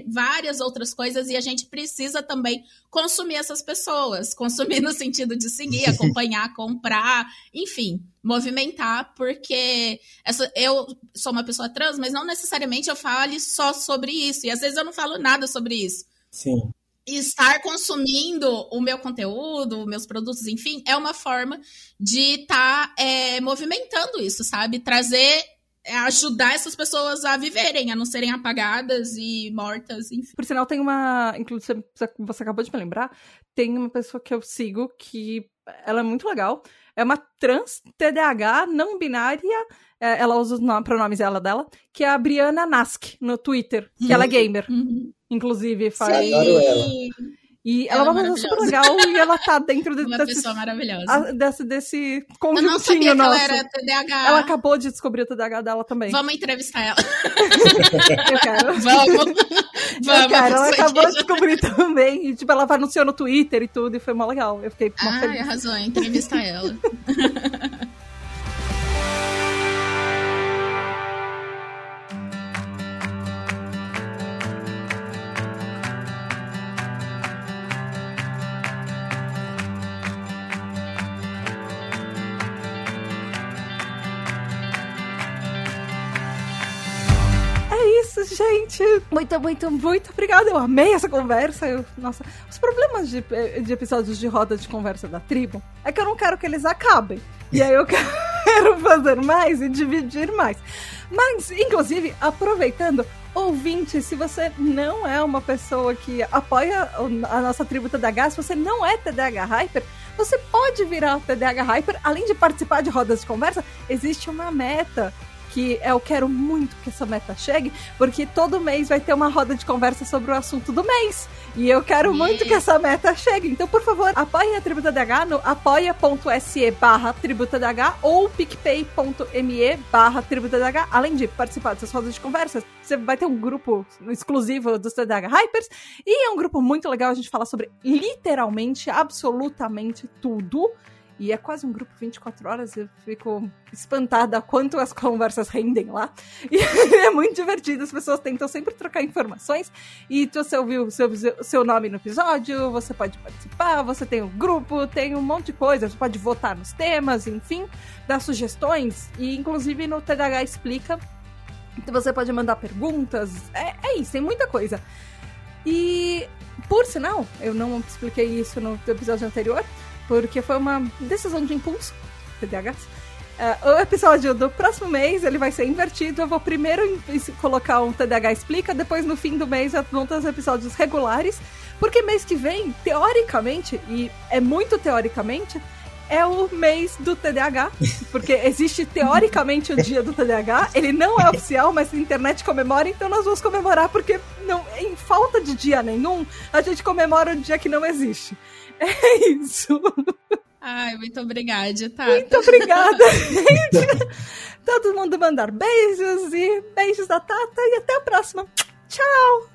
várias outras coisas e a gente precisa também consumir essas pessoas. Consumir no sentido de seguir, acompanhar, comprar, enfim, movimentar, porque essa, eu sou uma pessoa trans, mas não necessariamente eu fale só sobre isso. E às vezes eu não falo nada sobre isso. Sim. E estar consumindo o meu conteúdo, meus produtos, enfim, é uma forma de estar tá, é, movimentando isso, sabe? Trazer é ajudar essas pessoas a viverem, a não serem apagadas e mortas, enfim. Por sinal, tem uma. Inclusive, você acabou de me lembrar, tem uma pessoa que eu sigo que ela é muito legal. É uma trans TDAH não binária. É, ela usa os pronomes dela dela, que é a Briana Nask no Twitter, que uhum. ela é gamer. Uhum. Inclusive, faz. Sim. Adoro ela. E ela, ela é uma pessoa super legal e ela tá dentro de, uma desse, pessoa maravilhosa. A, desse, desse conjuntinho Eu não sabia nosso. que ela era TDAH. Ela acabou de descobrir o TDAH dela também. Vamos entrevistar ela. Eu quero. Vamos. Vamos. Eu quero. Ela acabou de descobrir também. E, tipo, ela anunciou no Twitter e tudo, e foi mó legal. Eu fiquei mó ah, feliz. arrasou. Entrevistar ela. Muito, muito, muito obrigada. Eu amei essa conversa. Eu, nossa, os problemas de, de episódios de roda de conversa da tribo é que eu não quero que eles acabem. E aí eu quero fazer mais e dividir mais. Mas, inclusive, aproveitando, ouvinte, se você não é uma pessoa que apoia a nossa tribo TDAH, se você não é TDAH Hyper, você pode virar TDAH Hyper. Além de participar de rodas de conversa, existe uma meta que eu quero muito que essa meta chegue, porque todo mês vai ter uma roda de conversa sobre o assunto do mês. E eu quero muito que essa meta chegue. Então, por favor, apoie a Tributa DH no apoia.se barra Tributa DH ou picpay.me barra Tributa DH. Além de participar dessas rodas de conversa, você vai ter um grupo exclusivo dos TDH Hypers e é um grupo muito legal. A gente fala sobre literalmente, absolutamente tudo. E é quase um grupo 24 horas, eu fico espantada quanto as conversas rendem lá. E é muito divertido, as pessoas tentam sempre trocar informações. E você ouviu o seu, seu nome no episódio, você pode participar, você tem um grupo, tem um monte de coisa, você pode votar nos temas, enfim, dar sugestões. E inclusive no TDH Explica, você pode mandar perguntas. É, é isso, tem muita coisa. E, por sinal, eu não expliquei isso no episódio anterior porque foi uma decisão de impulso, TDAH. Uh, o episódio do próximo mês ele vai ser invertido. Eu vou primeiro colocar um TDAH Explica, depois no fim do mês vão ter os episódios regulares. Porque mês que vem, teoricamente, e é muito teoricamente, é o mês do TDAH. Porque existe teoricamente o dia do TDAH. Ele não é oficial, mas a internet comemora, então nós vamos comemorar, porque não, em falta de dia nenhum, a gente comemora o dia que não existe. É isso. Ai, muito obrigada, tá? Muito obrigada, gente. Todo mundo mandar beijos e beijos da Tata e até a próxima. Tchau.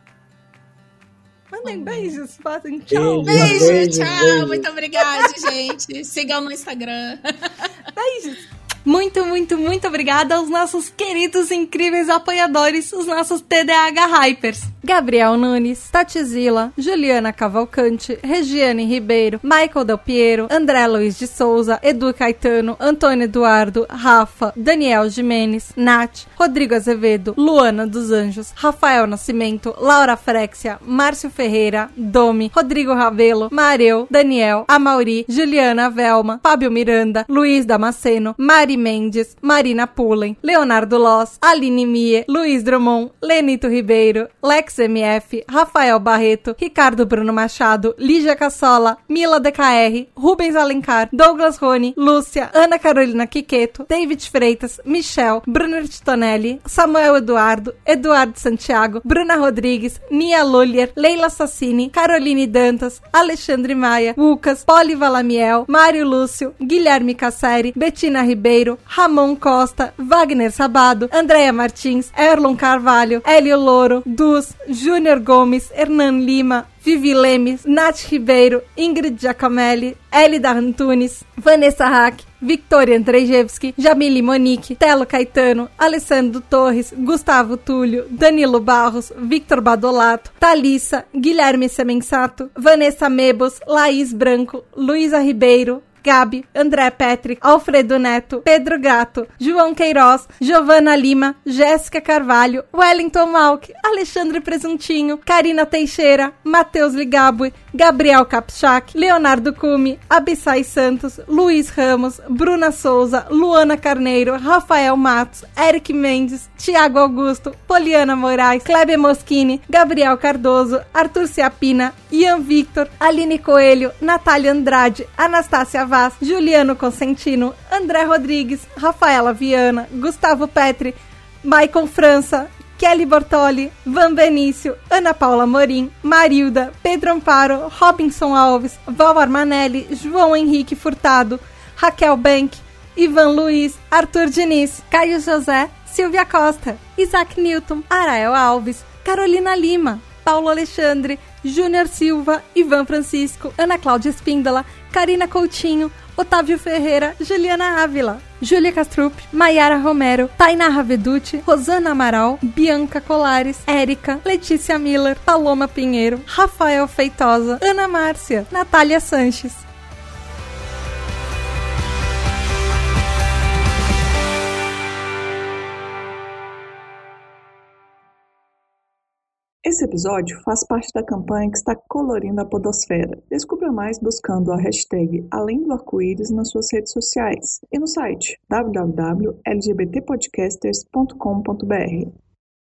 Mandem beijos, fazem tchau. Beijo, beijo tchau. Beijo. Muito obrigada, gente. Sigam no Instagram. Beijos. Muito, muito, muito obrigada aos nossos queridos, incríveis apoiadores, os nossos TDAH Hypers. Gabriel Nunes, Tatizila, Juliana Cavalcante, Regiane Ribeiro, Michael Del Piero, André Luiz de Souza, Edu Caetano, Antônio Eduardo, Rafa, Daniel Jimenez, Nath, Rodrigo Azevedo, Luana dos Anjos, Rafael Nascimento, Laura Frexia, Márcio Ferreira, Domi, Rodrigo Ravelo, Mareu, Daniel, Amauri, Juliana Velma, Fábio Miranda, Luiz Damasceno, Mari Mendes, Marina Pullen, Leonardo Loss, Aline Mie, Luiz Drummond, Lenito Ribeiro, Lex MF, Rafael Barreto, Ricardo Bruno Machado, Lígia Cassola, Mila DKR, Rubens Alencar, Douglas Rony, Lúcia, Ana Carolina Quiqueto, David Freitas, Michel, Bruno Titonelli, Samuel Eduardo, Eduardo Santiago, Bruna Rodrigues, Nia Lullier, Leila Sassini, Caroline Dantas, Alexandre Maia, Lucas, Poli Valamiel, Mário Lúcio, Guilherme Casseri, Betina Ribeiro, Ramon Costa, Wagner Sabado, Andréia Martins, Erlon Carvalho, Hélio Louro, Dus, Júnior Gomes, Hernan Lima, Vivi Lemes, Nath Ribeiro, Ingrid Giacomelli, Elida Antunes, Vanessa Hack, Victoria Andrzejewski, Jamile Monique, Telo Caetano, Alessandro Torres, Gustavo Túlio, Danilo Barros, Victor Badolato, Thalissa, Guilherme Semensato, Vanessa Mebos, Laís Branco, Luísa Ribeiro, Gabi, André Petri, Alfredo Neto, Pedro Gato, João Queiroz, Giovana Lima, Jéssica Carvalho, Wellington Malk, Alexandre Presuntinho, Karina Teixeira, Matheus Ligabue, Gabriel Kapchak, Leonardo Cume, Abissai Santos, Luiz Ramos, Bruna Souza, Luana Carneiro, Rafael Matos, Eric Mendes, Tiago Augusto, Poliana Moraes, Kleber Moschini, Gabriel Cardoso, Arthur Ciapina, Ian Victor, Aline Coelho, Natália Andrade, Anastácia Vaz, Juliano Consentino, André Rodrigues, Rafaela Viana, Gustavo Petri, Maicon França, Kelly Bortoli, Van Benício, Ana Paula Morim, Marilda, Pedro Amparo, Robinson Alves, Val Armanelli, João Henrique Furtado, Raquel Bank, Ivan Luiz, Arthur Diniz, Caio José, Silvia Costa, Isaac Newton, Arael Alves, Carolina Lima, Paulo Alexandre, Júnior Silva, Ivan Francisco, Ana Cláudia Espíndola, Karina Coutinho, Otávio Ferreira, Juliana Ávila, Júlia Castrup, Maiara Romero, Tainá Raveduti, Rosana Amaral, Bianca Colares, Érica, Letícia Miller, Paloma Pinheiro, Rafael Feitosa, Ana Márcia, Natália Sanches. Esse episódio faz parte da campanha que está colorindo a podosfera. Descubra mais buscando a hashtag Além do Arco-Íris nas suas redes sociais e no site www.lgbtpodcasters.com.br.